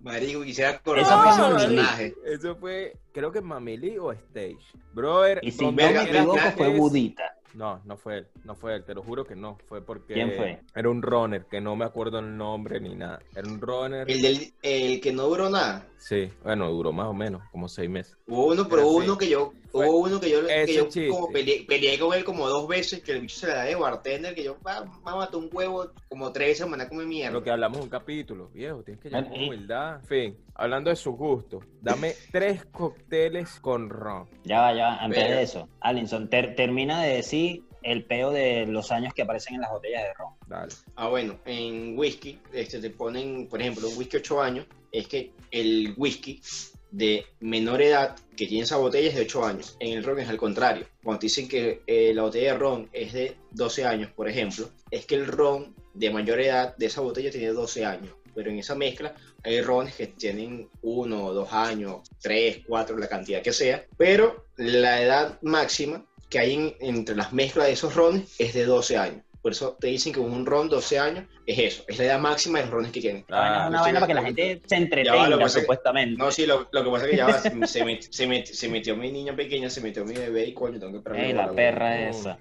Marico, quisiera fue de ese personaje. Eso fue, creo que Mamili o Stage. Brother, Y si no me equivoco, que fue Budita. No, no fue él, no fue él, te lo juro que no, fue porque ¿Quién fue? era un runner, que no me acuerdo el nombre ni nada. Era un runner. El, del, el que no duró nada. Sí, bueno, duró más o menos, como seis meses. Hubo uno, pero hubo uno que yo, Fue hubo uno que yo, que yo como peleé, peleé con él como dos veces, que el bicho se la da de bartender, que yo va, va a matar un huevo como tres semanas come mierda. Lo que hablamos un capítulo, viejo, tienes que llevar con humildad. En fin, hablando de sus gustos, dame tres cócteles con ron. Ya va, ya va. Antes de eso, Alinson, ter- termina de decir el peo de los años que aparecen en las botellas de ron. Dale. Ah, bueno, en whisky, este, te ponen, por ejemplo, un whisky 8 años, es que el whisky de menor edad que tiene esa botella es de 8 años. En el ron es al contrario. Cuando te dicen que eh, la botella de ron es de 12 años, por ejemplo, es que el ron de mayor edad de esa botella tiene 12 años. Pero en esa mezcla hay rones que tienen 1, 2 años, 3, 4, la cantidad que sea. Pero la edad máxima que hay en- entre las mezclas de esos rones es de 12 años. Por eso te dicen que un ron 12 años es eso, es la edad máxima de los rones que tienen. Esta vaina es Ah, una vaina para que la gente se Ya va, lo entretenga, que que- supuestamente. No, sí, lo, lo que pasa es que ya va, se, met- se met- se metió mi niña pequeña, se metió mi bebé y coño, tengo que pararme Ey, la perra no. esa.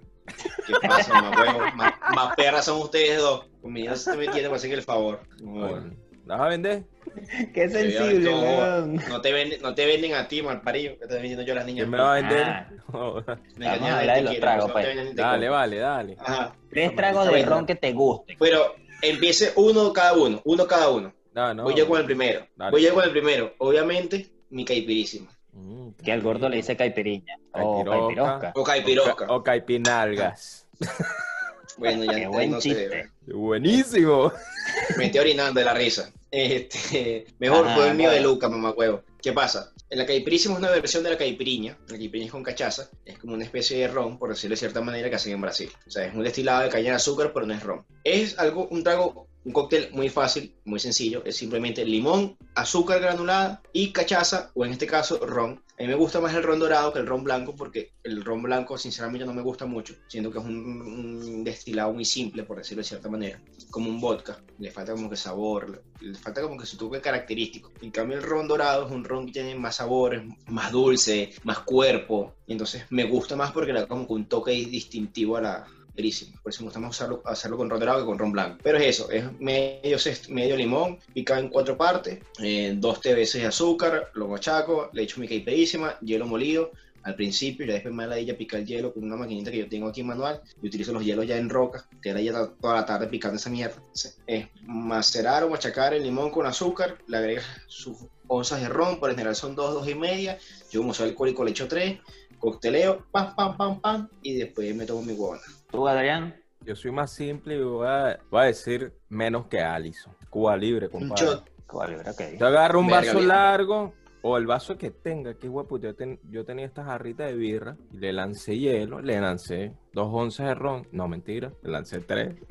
¿Qué pasa, mamá huevo? Más, más perras son ustedes dos. Con mi niña se está metiendo para hacer el favor. No, Bueno, ¿La vas a vender? Qué sensible, no, weón. no te venden, no te venden a ti, mal parillo, que te vendiendo yo a las niñas. ¿Quién me va a vender? Ah. Me Vamos a hablar de los tragos, no pues. dale, vale, dale. Ajá. Tres tragos de ron que te gusten. Pero empiece uno cada uno, uno cada uno. No, no. Voy yo con el primero. Dale. Voy yo con el primero. Obviamente, mi caipirísima. Mm, Que al gordo le dice caipiriña. O Caipirosca. caipirosca. O caipirosca. O, ca- o caipinalgas. Bueno, ya Qué ya buen no sé. chiste. Buenísimo. Me estoy orinando de la risa. Este, mejor fue el mío de. Luca, mamacuevo. ¿Qué pasa? La caipirísima es una versión de la caipiriña. La caipiriña es con cachaza. Es como una especie de ron, por decirlo de cierta manera, que hacen en Brasil. O sea, es un destilado de caña de azúcar, pero no es ron. Es algo, un trago, un cóctel muy fácil, muy sencillo. Es simplemente limón, azúcar granulada y cachaza, o en este caso, ron. A mí me gusta más el ron dorado que el ron blanco, porque el ron blanco, sinceramente, no me gusta mucho. Siento que es un, destilado muy simple, por decirlo de cierta manera. Como un vodka. Le falta como que sabor, le, le falta como que su toque característico. En cambio, el ron dorado es un ron que tiene más sabores, más dulce, más cuerpo. Y entonces me gusta más porque le da como que un toque distintivo a la, Verísimo. Por eso me gusta más hacerlo con ron dorado que con ron blanco. Pero es eso, es medio, medio limón, picado en cuatro partes, eh, dos té veces de azúcar, lo machaco, le echo mi caipirísima, hielo molido al principio, ya después me la ella picar el hielo con una maquinita que yo tengo aquí manual y utilizo los hielos ya en roca, que era ya toda la tarde picando esa mierda. Macerar o machacar el limón con azúcar, le agregas sus onzas de ron, por general son dos, dos y media, yo como soy alcohólico le echo tres, cocteleo, pam, pam, pam, pam, y después me tomo mi huevona. ¿Tú, Adrián? Yo soy más simple y voy a, voy a decir menos que Allison. Cuba libre, compadre. shot. ¿Cuál era? Ok. Te agarra un Verga, vaso largo o el vaso que tenga, que guapo. Yo, ten- yo tenía esta jarrita de birra y le lancé hielo, le lancé dos onzas de ron. No, mentira, le lancé tres.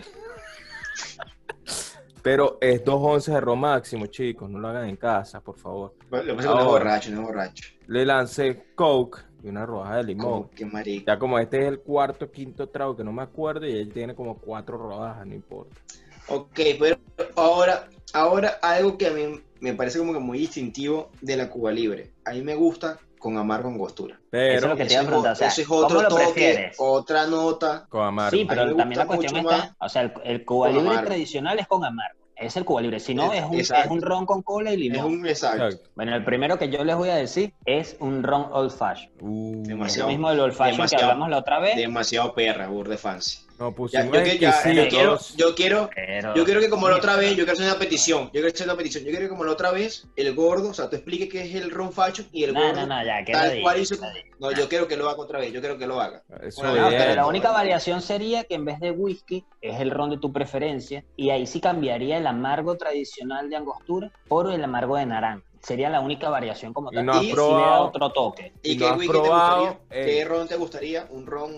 Pero es dos onzas de ron máximo, chicos. No lo hagan en casa, por favor. Lo que pasa es que no es Ahora. borracho, no es borracho. Le lancé Coke y una rodaja de limón. Como que marico. Ya como este es el cuarto, quinto trago que no me acuerdo y él tiene como cuatro rodajas, no importa. Ok, pero ahora, ahora algo que a mí me parece como que muy distintivo de la Cuba Libre. A mí me gusta con amargo angostura. Pero Eso es lo que te iba a preguntar, o- o sea, ese es ¿cómo otro lo toque, prefieres? otra nota. con amargo. Sí, pero también la cuestión está, o sea, el, el Cuba Libre amargo. tradicional es con amargo. Es el Cuba Libre. Si no, Es- es un, es un ron con cola y Es limón. un exacto. Exacto. Bueno, el primero que yo les voy a decir es un ron old fashion. Uh, Es Demasiado. lo mismo del old fashion que hablamos la otra vez. Demasiado perra, burde fancy. No, Ya, pusimos yo, que- ya, yo quiero, yo quiero, Pero- yo quiero que como la otra vez, yo quiero hacer una petición. Yo quiero hacer una petición. Yo quiero que como la otra vez, el gordo, o sea, tú expliques qué es el ron facho y el No, gordo. no, no, ya, que tal cual hizo-. No, yo quiero que lo haga otra vez. Yo quiero que lo haga. Eso Bueno, No, bien. pero la única variación sería que en vez de whisky es el ron de tu preferencia y ahí sí cambiaría el amargo tradicional de angostura por el amargo de naranja. Sería la única variación como Y tal. no has sí le da probado- otro toque. ¿Y ¿Y qué no has whisky te probado gustaría? ¿Qué ron te gustaría? ¿Un ron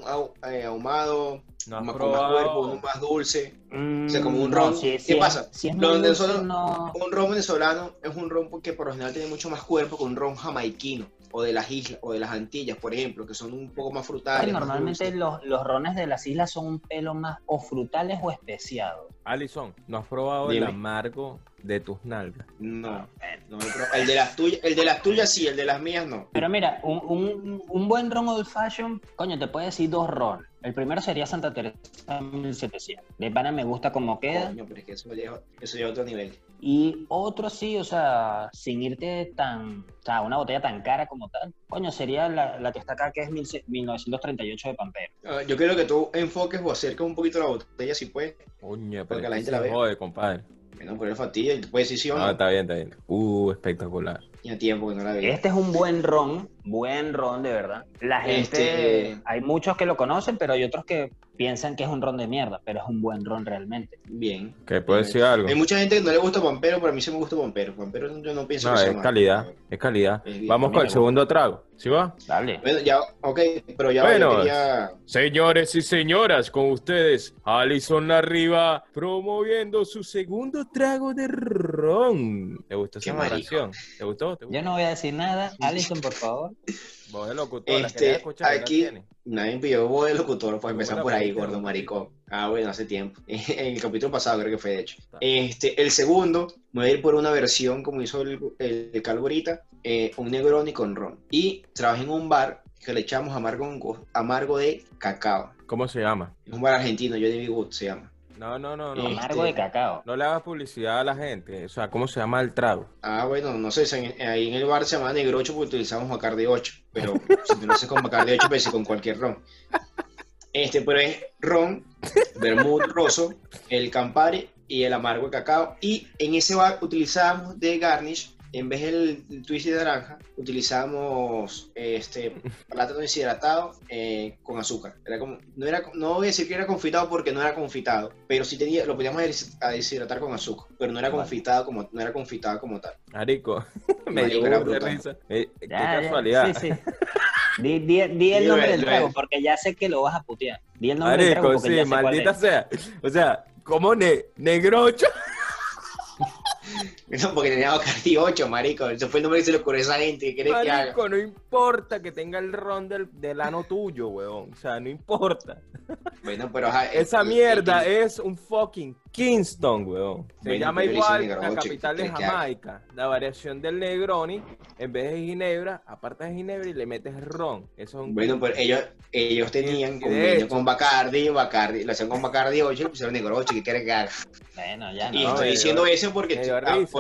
eh, ahumado? No más- con más cuerpo, probado. uno más dulce. Mm, sea, como un no, ron. si- ¿Qué si es- pasa? Si es dulce, no- Un ron venezolano es un ron que por lo general tiene mucho más cuerpo que un ron jamaiquino o de las islas o de las Antillas, por ejemplo, que son un poco más frutales. Normalmente los, los rones de las islas son un pelo más o frutales o especiados. Alison, ¿no has probado el amargo de tus nalgas? No, pro- el de las tuyas, el de las tuyas sí, el de las mías no. Pero mira, un, un- un buen ron old fashion, coño, te puede decir dos ron. El primero sería Santa Teresa 1700. De pana me gusta como queda. Coño, pero es que eso lleva, eso lleva a otro nivel. Y otro sí, o sea, sin irte tan, o sea, una botella tan cara como tal. Coño, sería la, la que está acá, que es mil se- 1938 de Pampero. Ah, yo quiero que tú enfoques o acerques un poquito la botella si puedes. Coño, Porque pero la es gente la ve. jode, compadre. Bueno, por el fastidio, puedes decir sí o No, no. está bien, está bien. Uh, espectacular. Y a tiempo que no la vi. Este es un buen ron, buen ron de verdad. La gente, Este- hay muchos que lo conocen, pero hay otros que piensan que es un ron de mierda, pero es un buen ron realmente. Bien. ¿Qué puedo decir algo? Hay mucha gente que no le gusta Pampero, pero a mí sí me gusta Pampero. Pampero yo no pienso No, que sea es calidad, es calidad. Es bien, Vamos con el segundo trago. ¿Sí va? Dale. Bueno, ya, ok, pero ya Bueno, quería... Señores y señoras, con ustedes, Alison Arriba, promoviendo su segundo trago de ron. ¿Te gustó esa narración? ¿Te gustó? Yo no voy a decir nada. Alison, por favor. Voz de locutor, Este, querías escuchar, ¿la aquí-? Nadie me pidió voz de locutor, pues empezar por ahí, gordo maricón. Ah, bueno, hace tiempo. En el capítulo pasado creo que fue, de hecho. Este, el segundo, me voy a ir por una versión como hizo el, el Calvo ahorita, eh, un Negroni con ron. Y trabajé en un bar que le echamos amargo, amargo de cacao. ¿Cómo se llama? Es un bar argentino, Johnny B. Good se llama. No, no, no, no. Amargo de cacao. No le hagas publicidad a la gente. O sea, ¿cómo se llama el trago? Ah, bueno, no sé, ahí en el bar se llama Negrocho porque utilizamos Bacardi 8, pero si tú lo haces con Bacardi 8, pues sí, con cualquier ron. Este, pero es ron, vermut roso, el Campari y el amargo de cacao. Y en ese bar utilizamos de garnish en vez del, twist de naranja, utilizamos este plátano deshidratado eh, con azúcar. Era como, no, era, no voy a decir que era confitado porque no era confitado, pero sí tenía, lo podíamos deshidratar con azúcar, pero no era Vale. confitado como, no era confitado como tal. Marico, me dio risa. Eh, qué Ya, ya, casualidad. Sí, sí. Di, di- di el nombre del trago, porque ya sé que lo vas a putear. Di el nombre del trago Marico, porque sí, ya sé cuál maldita es. sea. O sea, como ne negrocho. No, porque tenía Bacardi 8, marico. Ese fue el nombre que se le ocurrió a esa gente. ¿Qué querés que haga? Marico, no importa que tenga el ron del, del ano tuyo, weón. O sea, no importa. Bueno, pero ajá, Esa el- mierda el- es un fucking Kingston, weón. Se Bueno, llama pero igual la capital ¿qué de? Jamaica. La variación del Negroni, en vez de ginebra, apartas de ginebra y le metes ron. Eso es un Bueno, pues ellos, ellos tenían convenio con Bacardi, Bacardi, lo hacían con Bacardi 8 y pusieron negro 8, ¿qué quieres que haga? Bueno, ya Y no. estoy me diciendo eso porque,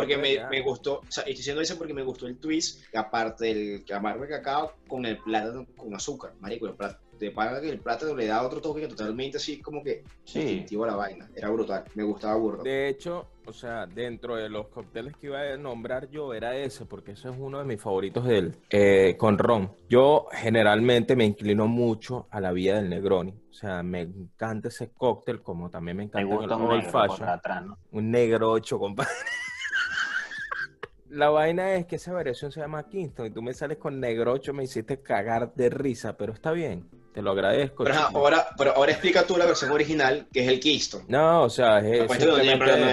me porque me, me gustó, o sea, estoy diciendo eso porque me gustó el twist, que aparte del amargo de cacao con el plátano con azúcar, marico, el plátano, de que el plátano le da otro toque que totalmente así como que Sí. distintivo a la vaina, era brutal, me gustaba burro. De hecho, o sea, dentro de los cócteles que iba a nombrar yo era ese, porque ese es uno de mis favoritos de él, eh, con ron. Yo generalmente me inclino mucho a la vía del Negroni. O sea, me encanta ese cóctel, como también me Me encanta gusta el un negro Fashion. atrás, ¿no? Un negro ocho, compadre. La vaina es que esa variación se llama Kingston y tú me sales con negro ocho, me hiciste cagar de risa, pero está bien, te lo agradezco. Pero, ahora, pero ahora explica tú la versión original, que es el Kingston. No, o sea, es La parte donde tiene el plátano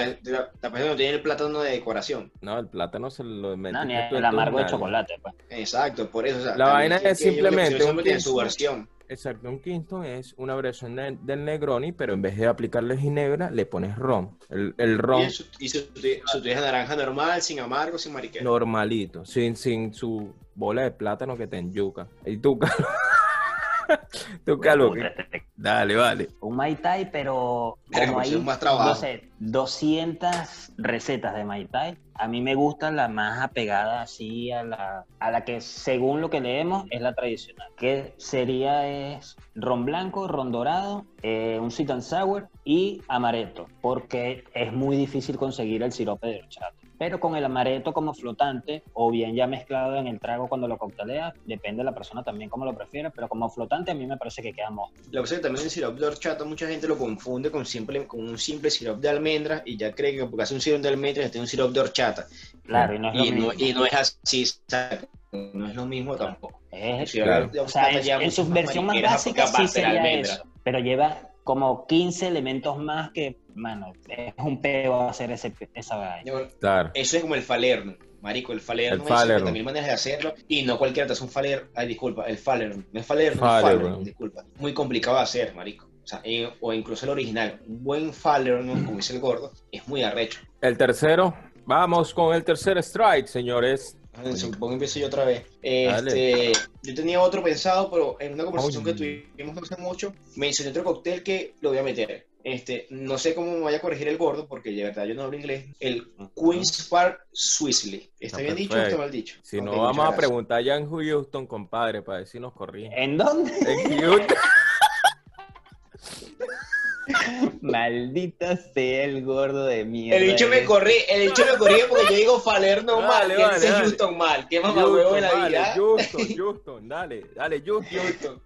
de- tiene el plátano decoración. No, el plátano se lo No, metiste ni el tus amargo de chocolate, pues. Exacto, por eso. o sea, La vaina es le simplemente un en su Kingston. versión. Exacto, un Kingston es una versión de- del Negroni, pero en vez de aplicarle ginebra, le pones ron. El, el ron Y su, y tuya es naranja normal, sin amargo, sin mariquera. normalito, sin, sin su bola de plátano que te enyuca. Y tú, Puta, que- este- Dale, vale. Un Mai Tai, pero como hay, más trabajo. no sé, 200 recetas de Mai Tai, a mí me gusta la más apegada así a la, a la que según lo que leemos es la tradicional, que sería es ron blanco, ron dorado, eh, un sweet and sour y amaretto, porque es muy difícil conseguir el sirope de horchata. Pero con el amaretto como flotante, o bien ya mezclado en el trago cuando lo cocteleas, depende de la persona también como lo prefiera, pero como flotante a mí me parece que queda mojado. Lo que pasa es que también el sirope de horchata mucha gente lo confunde con, simple, con un simple sirope de almendra y ya cree que porque hace un sirope de almendra ya tiene un sirope de horchata. Claro, y no es lo Y no, mismo. y no es así, no es lo mismo tampoco. Es- Claro. o sea, en, su versión más básica sí sería eso, pero lleva como 15 elementos más que, mano, es un peo hacer ese, esa vaina. Claro. Eso es como el falerno. Marico, el falerno El hay falerno. 50.000 maneras de hacerlo y no cualquiera te hace un falerno. Ay, disculpa, el falerno. No es falerno, Falerno. es falerno, disculpa. Muy complicado de hacer, marico. O, sea, eh, o incluso el original. Un buen falerno, como dice el gordo, es muy arrecho. El tercero. Vamos con el tercer strike, señores. Supongo que empiezo yo otra vez. Este, yo tenía otro pensado, pero en una conversación que tuvimos no hace mucho, mencioné otro cóctel que lo voy a meter. Este, no sé cómo me vaya a corregir el gordo, porque de verdad yo no hablo inglés. El Queen's Park Swizzly. ¿Está Ah, bien dicho o está mal dicho? Si no, vamos a preguntar allá en Houston, compadre, para ver si nos corrigen. ¿En dónde? En Houston. Maldita sea el gordo de mierda. El bicho me corrí, el bicho me corrí porque yo digo Falerno mal, que vale, dice dale. Houston mal. Qué mamá huevo de la vale, vida. Houston, Houston, dale, dale, Houston.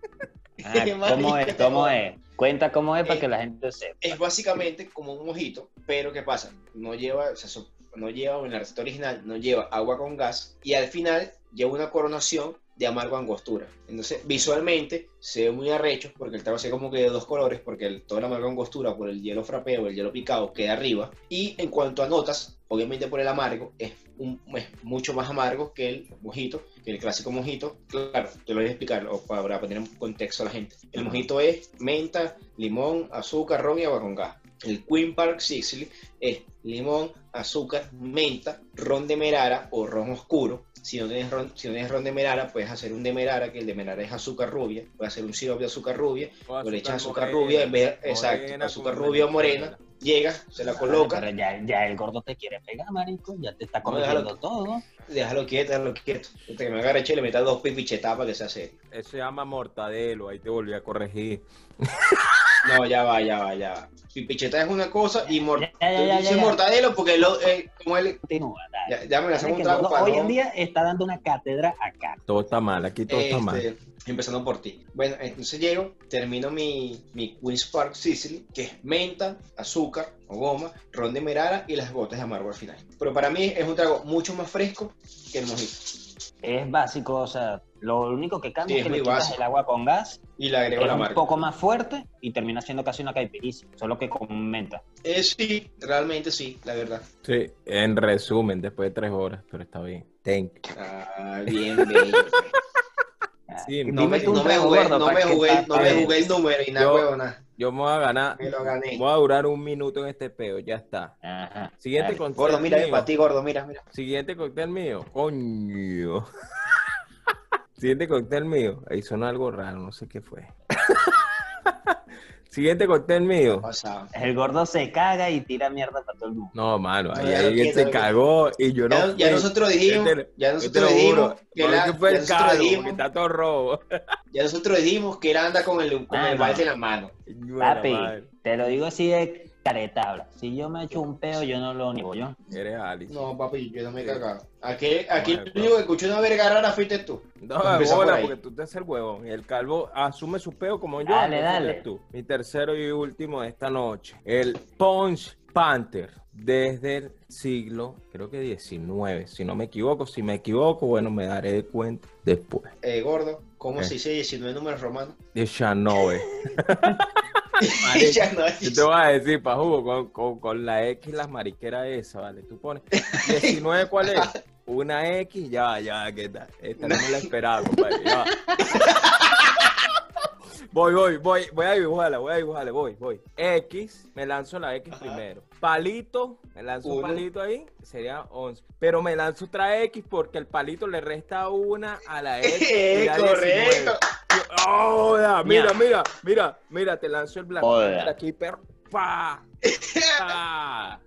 Ah, ¿Cómo es? ¿Cómo es? Cuenta cómo es para que la gente sepa. Es básicamente como un mojito, pero ¿qué pasa? No lleva, o sea, no lleva, en la receta original, no lleva agua con gas y al final lleva una coronación de amargo angostura. Entonces, visualmente se ve muy arrecho porque el trago se ve como que de dos colores, porque el, todo el amargo angostura por el hielo frapeo, el hielo picado queda arriba. Y en cuanto a notas, obviamente por el amargo, es, un, es mucho más amargo que el mojito, que el clásico mojito. Claro, te lo voy a explicar o para poner en contexto a la gente. El mojito es menta, limón, azúcar, ron y agua con gas. El Queen Park Sicily es limón, azúcar, menta, ron de merara o ron oscuro. Si no tienes ron, si no tienes ron de merara, puedes hacer un demerara, que el demerara es azúcar rubia. Puedes hacer un sirope de azúcar rubia, o le echas azúcar morena, rubia en vez de, exacto, morena azúcar rubia o morena. Llega, se la coloca, Pero ya, ya el gordo te quiere pegar, marico. Ya te está No, corrigiendo déjalo. todo. déjalo quieto, déjalo quieto. Que me agarre y le meta dos pipichetas para que sea serio. Eso se llama mortadelo, ahí te volví a corregir. No, ya va, ya va, ya va. Pipicheta es una cosa y mor Ya, ya, ya, ya, dice ya. mortadelo porque lo, eh, como él... Continúa. Ya, ya me la hacemos un trago para hoy no- en día está dando una cátedra acá. Todo está mal, aquí todo está mal. Este, empezando por ti. Bueno, entonces llego, termino mi, mi Queen's Park Sicily, que es menta, azúcar o goma, ron de merara y las gotas de amargo al final. Pero para mí es un trago mucho más fresco que el mojito. Es básico, o sea, lo único que cambia Sí, es que le quitas básico. el agua con gas, Y le agrego la un marca. poco más fuerte y termina siendo casi una caipirísima, solo que con menta. Eh, sí, realmente sí, la verdad. Sí, en resumen, después de tres horas, pero está bien. Thank you. Ah, bien bello. Sí, No Dime me, tú un no me jugué, no me jugué, no me jugué el número y nada, Yo- huevona. Yo me voy a ganar, Me lo gané. voy a durar un minuto en este peo, ya está. Ajá. Siguiente Dale. cóctel Gordo, mira, mío. para ti, gordo, mira, mira. Siguiente cóctel mío. Coño. Siguiente cóctel mío. Ahí sonó algo raro, no sé qué fue. Siguiente cóctel mío. El gordo se caga y tira mierda para todo el mundo. No, mano, ahí No, ya se cagó y yo no. Ya, ya fui. nosotros dijimos, Yo te- ya Yo te nosotros lo dijimos que, la- fue ya el nosotros carro, dijimos, porque está todo robo. ya nosotros dijimos que él anda con el, con Ah, el no. balde en la mano. Papi, te lo digo así de caretabla. Si yo me echo un peo, yo no lo niego yo. Eres Alice. No, papi, yo no me he cagado. Aquí, aquí el único que escuchó una verga rara fuiste tú. No, por bola, porque tú te haces el huevón. Y el calvo asume su peo como yo. Dale, dale. tú. Mi tercero y último de esta noche. El Punch Panther. Desde el siglo, creo que 19. Si no me equivoco, si me equivoco, bueno, me daré de cuenta después. Eh, gordo, ¿cómo ¿Qué? se dice 19 números romanos? De Chanove. ya no Yo te voy a decir, pa' jugo, con, con, con la X las mariqueras esa, ¿vale? Tú pones 19, ¿cuál es? Una X, ya, ya, ¿qué tal? Esta no me la esperaba, compadre, ya. Voy, voy, voy, voy a dibujarla, voy a dibujarla, voy, voy. X, me lanzo la X Ajá. primero. Palito, me lanzo un palito ahí, sería 11. Pero me lanzo otra X porque el palito le resta una a la X. y da 19. Correcto. ¡Oh, mira, mira, mira, mira, te lanzo el blanco aquí, perro. ¡Pa! ¡Pa!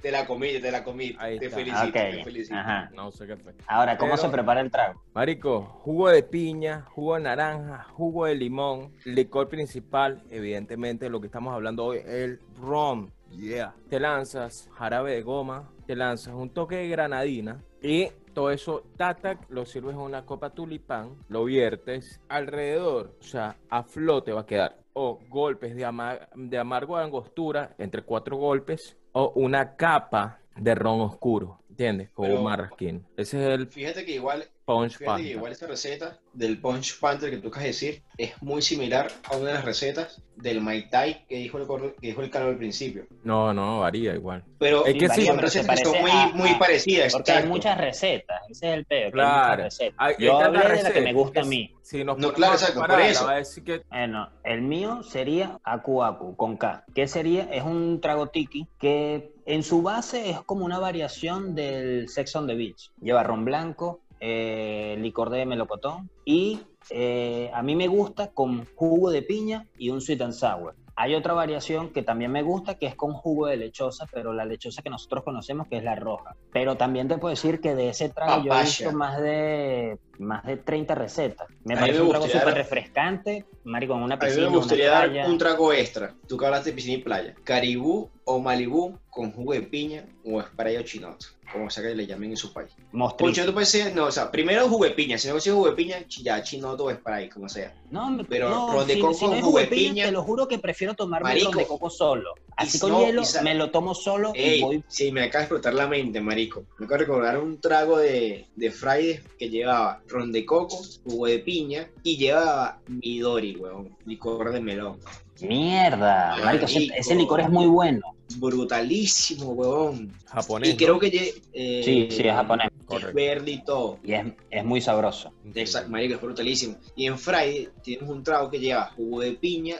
Te la comí, te la comí. Ahí te felicito, te felicito. ajá. No sé qué fue. Ahora, ¿cómo Pero- se prepara el trago? Marico, jugo de piña, jugo de naranja, jugo de limón, licor principal, evidentemente lo que estamos hablando hoy, el rum. Yeah. Te lanzas jarabe de goma, te lanzas un toque de granadina y todo eso, tac, lo sirves en una copa tulipán, lo viertes alrededor, o sea, a flote va a quedar. O golpes de, ama- de amargo angostura, entre cuatro golpes, o una capa de ron oscuro, ¿entiendes? Como Pero- un marrasquín. Ese es el Fíjate que igual, punch fíjate que panta. igual esa receta del Punch Panther que tú acabas de decir es muy similar a una de las recetas del Mai Tai que dijo el, que dijo el calvo al principio. No, no, varía igual. Pero Es que sí, son recetas que son parece muy, a- muy parecidas. Porque hay muchas recetas, ese es el peo, que hay Claro. recetas. Hay- Yo hay hablé tantas de la que me gusta a que mí. Si nos No, claro, a exacto, por eso. va a decir que Bueno, el mío sería Aku Aku, con K. ¿Qué sería? Es un trago tiki que en su base es como una variación del Sex on the Beach. Lleva ron blanco, eh, licor de melocotón y eh, a mí me gusta con jugo de piña y un sweet and sour. Hay otra variación que también me gusta, que es con jugo de lechosa, pero la lechosa que nosotros conocemos, que es la roja. Pero también te puedo decir que de ese trago yo he visto más de, más de 30 recetas. Me A parece me un trago súper refrescante, marico, en una A mí piscina, me gustaría dar playa. un trago extra. Tú que hablaste de piscina y playa. Caribú o Malibú con jugo de piña o spray o chinoto. Como sea que le llamen en su país. Poncho, tú puedes no, o sea, primero jugo de piña. Si no consigues jugo de piña, ya chinoto o spray, como sea. No, me- pero no, ron de coco si no con es jugo de piña, piña. te lo juro que prefiero tomarme Marico. ron de coco solo. Así con no, hielo, me lo tomo solo y voy... sí, me acaba de explotar la mente, marico. Me acabo de recordar un trago de, de Fridays que llevaba ron de coco, jugo de piña y llevaba Midori, weón. Licor de melón. Mierda, marico, ese, licor es muy bueno. Brutalísimo, weón. japonés. Y creo que eh, Sí, sí, es japonés. Es Correcto. verde y todo. Y es, es muy sabroso. Exacto, marico, es brutalísimo. Y en Friday tienes un trago que lleva jugo de piña,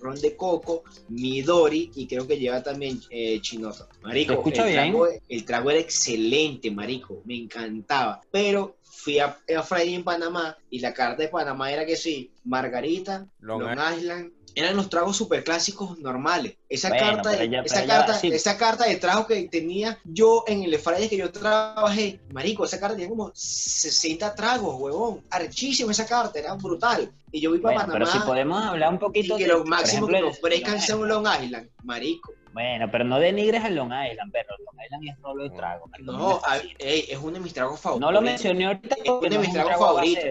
ron de coco, Midori y creo que lleva también eh, chinoto. Marico, ¿Se escucha el, bien? Trago, el trago era excelente, marico, me encantaba. Pero fui a, a Friday en Panamá y la carta de Panamá era que sí, margarita, Long Long, Island eran los tragos super clásicos normales. Esa Bueno, carta, de, pero ya- esa pero ya, carta, sí. esa carta de trago que tenía yo en el Fridays que yo trabajé, marico, esa carta tenía como 60 tragos, huevón. Archísimo esa carta, era brutal. Y yo vi para Bueno, pero Panamá si podemos hablar un y poquito que de- lo máximo ejemplo, que nos ofrezcan sea un. Long Island, marico. Bueno, pero no denigres al Long Island, perro. Long Island es rolo de trago. No, a- ey, es uno de mis tragos favoritos. no lo mencioné ahorita Es uno de no mis tragos a favoritos.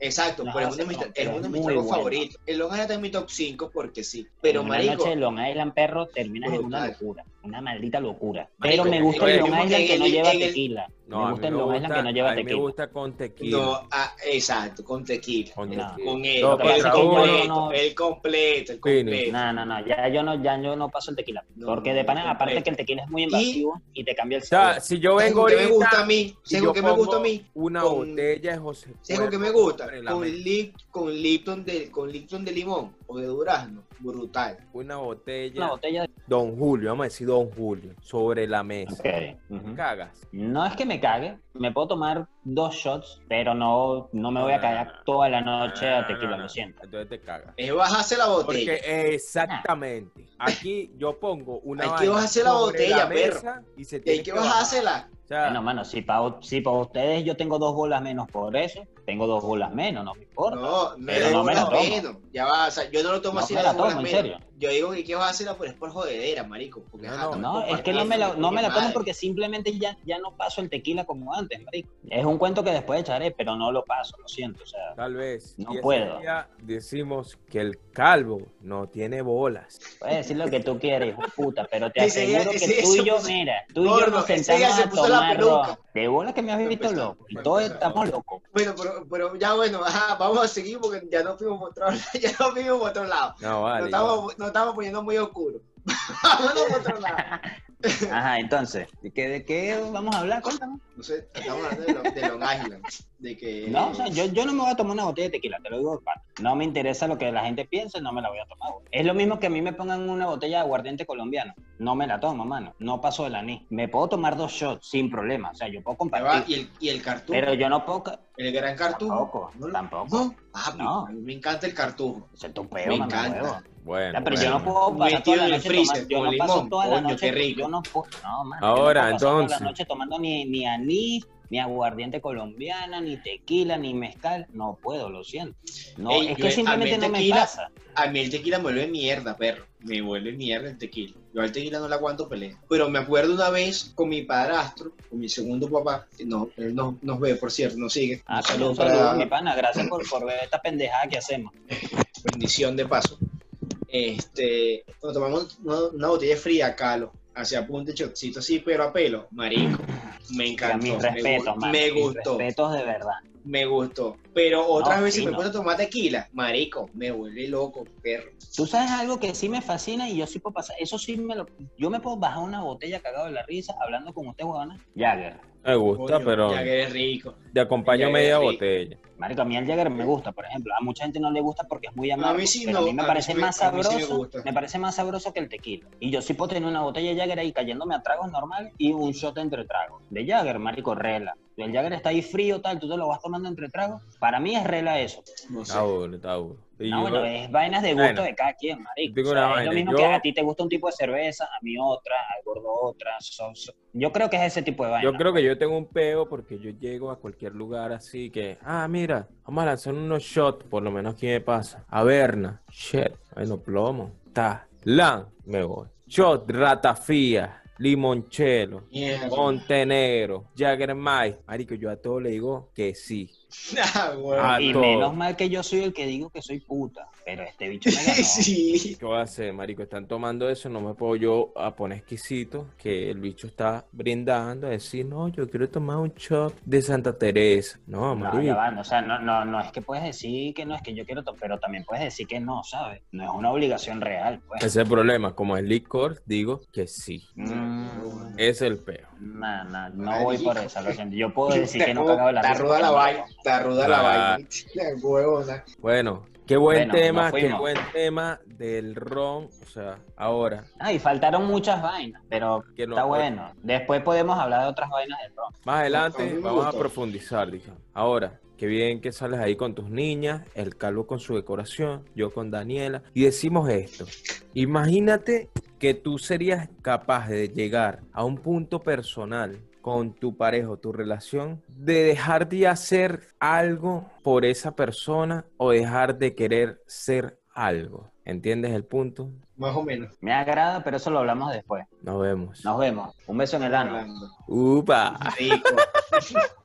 Exacto, No, pero es uno de mis, es uno de tragos bueno. favoritos. El Long Island está en mi top 5 porque sí. Pero, en marico, una noche de Long Island, perro, terminas en una locura. Una maldita locura. Marico, Pero me gusta el Long Island que no lleva tequila. No, me a gusta el Long Island que no lleva a mí me tequila. gusta con tequila. no, ah, exacto, con tequila. Con No. tequila. Con él, Dos el completo, no- el completo, el completo. No, no, no, ya yo no, ya yo no paso el tequila. No, porque de pana, aparte que el tequila es muy invasivo y, te cambia el O sea, sabor. si yo ¿Sabes vengo con qué me ahorita, gusta a mí? si ¿Sabes yo qué me gusta a mí? Una Con- botella de José ¿Sabes con qué me gusta? Con, lip, con, Lipton de, con Lipton de limón o de durazno. Brutal. Una botella, Una botella de... Don Julio, vamos a decir Don Julio, sobre la mesa. Ok, ujú. Cagas. No es que me cague, me puedo tomar dos shots, pero no, no me voy a cagar toda la noche a tequila, No, no, lo siento. Entonces te cagas. Es bajarse la botella. Porque exactamente, aquí yo pongo una Hay que bajarse la botella, perro. mesa y se Y hay tiene que bajársela. O sea, Bueno, mano, si para si pa ustedes yo tengo dos bolas menos por eso, tengo dos bolas menos, no me importa. No, Pero no me la bolas tomo. menos. Ya va, o sea, yo no lo tomo No así me la bolas tomo, en menos. serio. Yo digo que hay que bajársela, pero es por jodedera, marico. Porque, No, ajá, no, estamos No, es que no me la, no me la tomo porque simplemente ya, ya no paso el tequila como antes, marico. Es un cuento que después echaré, pero no lo paso, lo siento. O sea, tal vez. No y ese puedo. día decimos que el calvo no tiene bolas. puedes decir lo que tú quieres, hijo puta, pero te aseguro que tú y yo, puso- mira, tú y yo nos sentamos se a tomar. De bola que me has visto loco. Y todos estamos locos. Bueno, pero, pero ya bueno, ajá, vamos a seguir porque ya nos fuimos por otro lado. Ya nos fuimos por otro lado. No, Nos vale. estamos, nos estamos poniendo muy oscuros. Vámonos por otro lado. Ajá, entonces, ¿de qué, de qué vamos a hablar? Cuéntame. No sé, estamos hablando de, Lo- de Long Island. De que. No, o sea, yo, yo no me voy a tomar una botella de tequila, te lo digo de pana. No me interesa lo que la gente piense, no me la voy a tomar. Es lo mismo que a mí me pongan una botella de aguardiente colombiano. No me la tomo, mano. No paso del anís. Me puedo tomar dos shots sin problema. O sea, yo puedo compartir. y el, y el cartujo. Pero yo no puedo... el gran cartujo. Tampoco, ¿No tampoco. No, papi, No. a mí me encanta el cartujo. Ese es tu peo, Me encanta. huevo. Bueno, Ya, pero bueno. yo no puedo pasar Metido toda la en el noche freezer tomando, yo no paso toda la Coño, noche, qué rico. yo no puedo, no, mano, Ahora, yo no puedo pasar toda entonces. la noche tomando ni, ni anís, ni aguardiente colombiana, ni tequila, ni mezcal, no puedo, lo siento. No, Ey, es que a simplemente no me pasa. A mí el tequila me vuelve mierda, perro. Me vuelve mierda el tequila. Yo al tequila no le aguanto pelea. Pero me acuerdo una vez con mi padrastro, con mi segundo papá, que no, él no, nos ve, por cierto, nos sigue. Ah, Un coño, saludo un saludo, para mi pana, gracias por, por ver esta pendejada que hacemos. bendición de paso. Este, cuando tomamos una, una botella fría, calo, hacia punta de chocito así, pero a pelo, marico. Me a encantó. mis me, respetos, me mis gustó. respetos de verdad. Me gustó. Pero otras No, veces sí, me no. puedo tomar tequila, marico, me vuelve loco, perro. Tú sabes algo que sí me fascina y yo sí puedo pasar, eso sí me lo, yo me puedo bajar una botella cagado de la risa hablando con usted, huevona. Jagger. Me gusta, Coño, pero Ya que eres rico. te acompaño media es botella. Marico, a mí el Jagger me gusta, por ejemplo. A mucha gente no le gusta porque es muy amargo. mí sí pero no, a mí me a mí parece más a mí sí me sabroso. me parece más sabroso que el tequila. Y yo sí puedo tener una botella de Jagger ahí cayéndome a tragos normales y un shot entre tragos. De Jagger, marico, rela. El Jagger está ahí frío, tal, tú te lo vas tomando entre tragos. Para mí es rela eso. No sé. Está duro, está duro. Y No, yo- bueno, es vainas de gusto Bueno, de cada quien, marico. digo O sea, una es vaina, lo mismo yo- que a ti te gusta un tipo de cerveza, a mí otra, al gordo otra. so- so- Yo creo que es ese tipo de vaina. Yo creo que yo tengo un peo porque yo llego a cualquier lugar así que, ah, mira, vamos a lanzar unos shots, por lo menos aquí me pasa. Averna, shit, bueno, plomo, ta, lan, me voy. Shot, ratafía, limonchelo, Mierda. Montenegro, Jaggermeister. Marico, yo a todo le digo que sí. Ah, bueno. Y todo. menos mal que yo soy el que digo que soy puta. Pero este bicho me ganó. sí. ¿Qué voy a hacer, marico? Están tomando eso, no me puedo yo a poner exquisito, que el bicho está brindando, a decir, no, yo quiero tomar un shot de Santa Teresa. No, No, marico. ya va, no, o sea, no, no, no es que puedes decir que no es que yo quiero, to- pero también puedes decir que no, ¿sabes? No es una obligación real, pues. Ese es el problema, como es licor, digo que sí. Mm, es el peo. no, no, no voy por eso, lo siento. Yo puedo decir que no cagado la Está ruda la vaina. Está ruda la vaina. La huevona. Bueno, Qué buen Bueno, tema, qué buen tema del ron. O sea, ahora, Ah, y faltaron muchas vainas, pero Que no- está bueno. Después podemos hablar de otras vainas del ron. más adelante vamos a profundizar, digamos. Ahora, qué bien que sales ahí con tus niñas, el calvo con su decoración, yo con Daniela, y decimos esto. Imagínate que tú serías capaz de llegar a un punto personal con tu pareja o tu relación, de dejar de hacer algo por esa persona o dejar de querer ser algo. ¿Entiendes el punto? Más o menos. Me agrada, pero eso lo hablamos después. Nos vemos. Nos vemos. Un beso en el ano. Upa. Rico.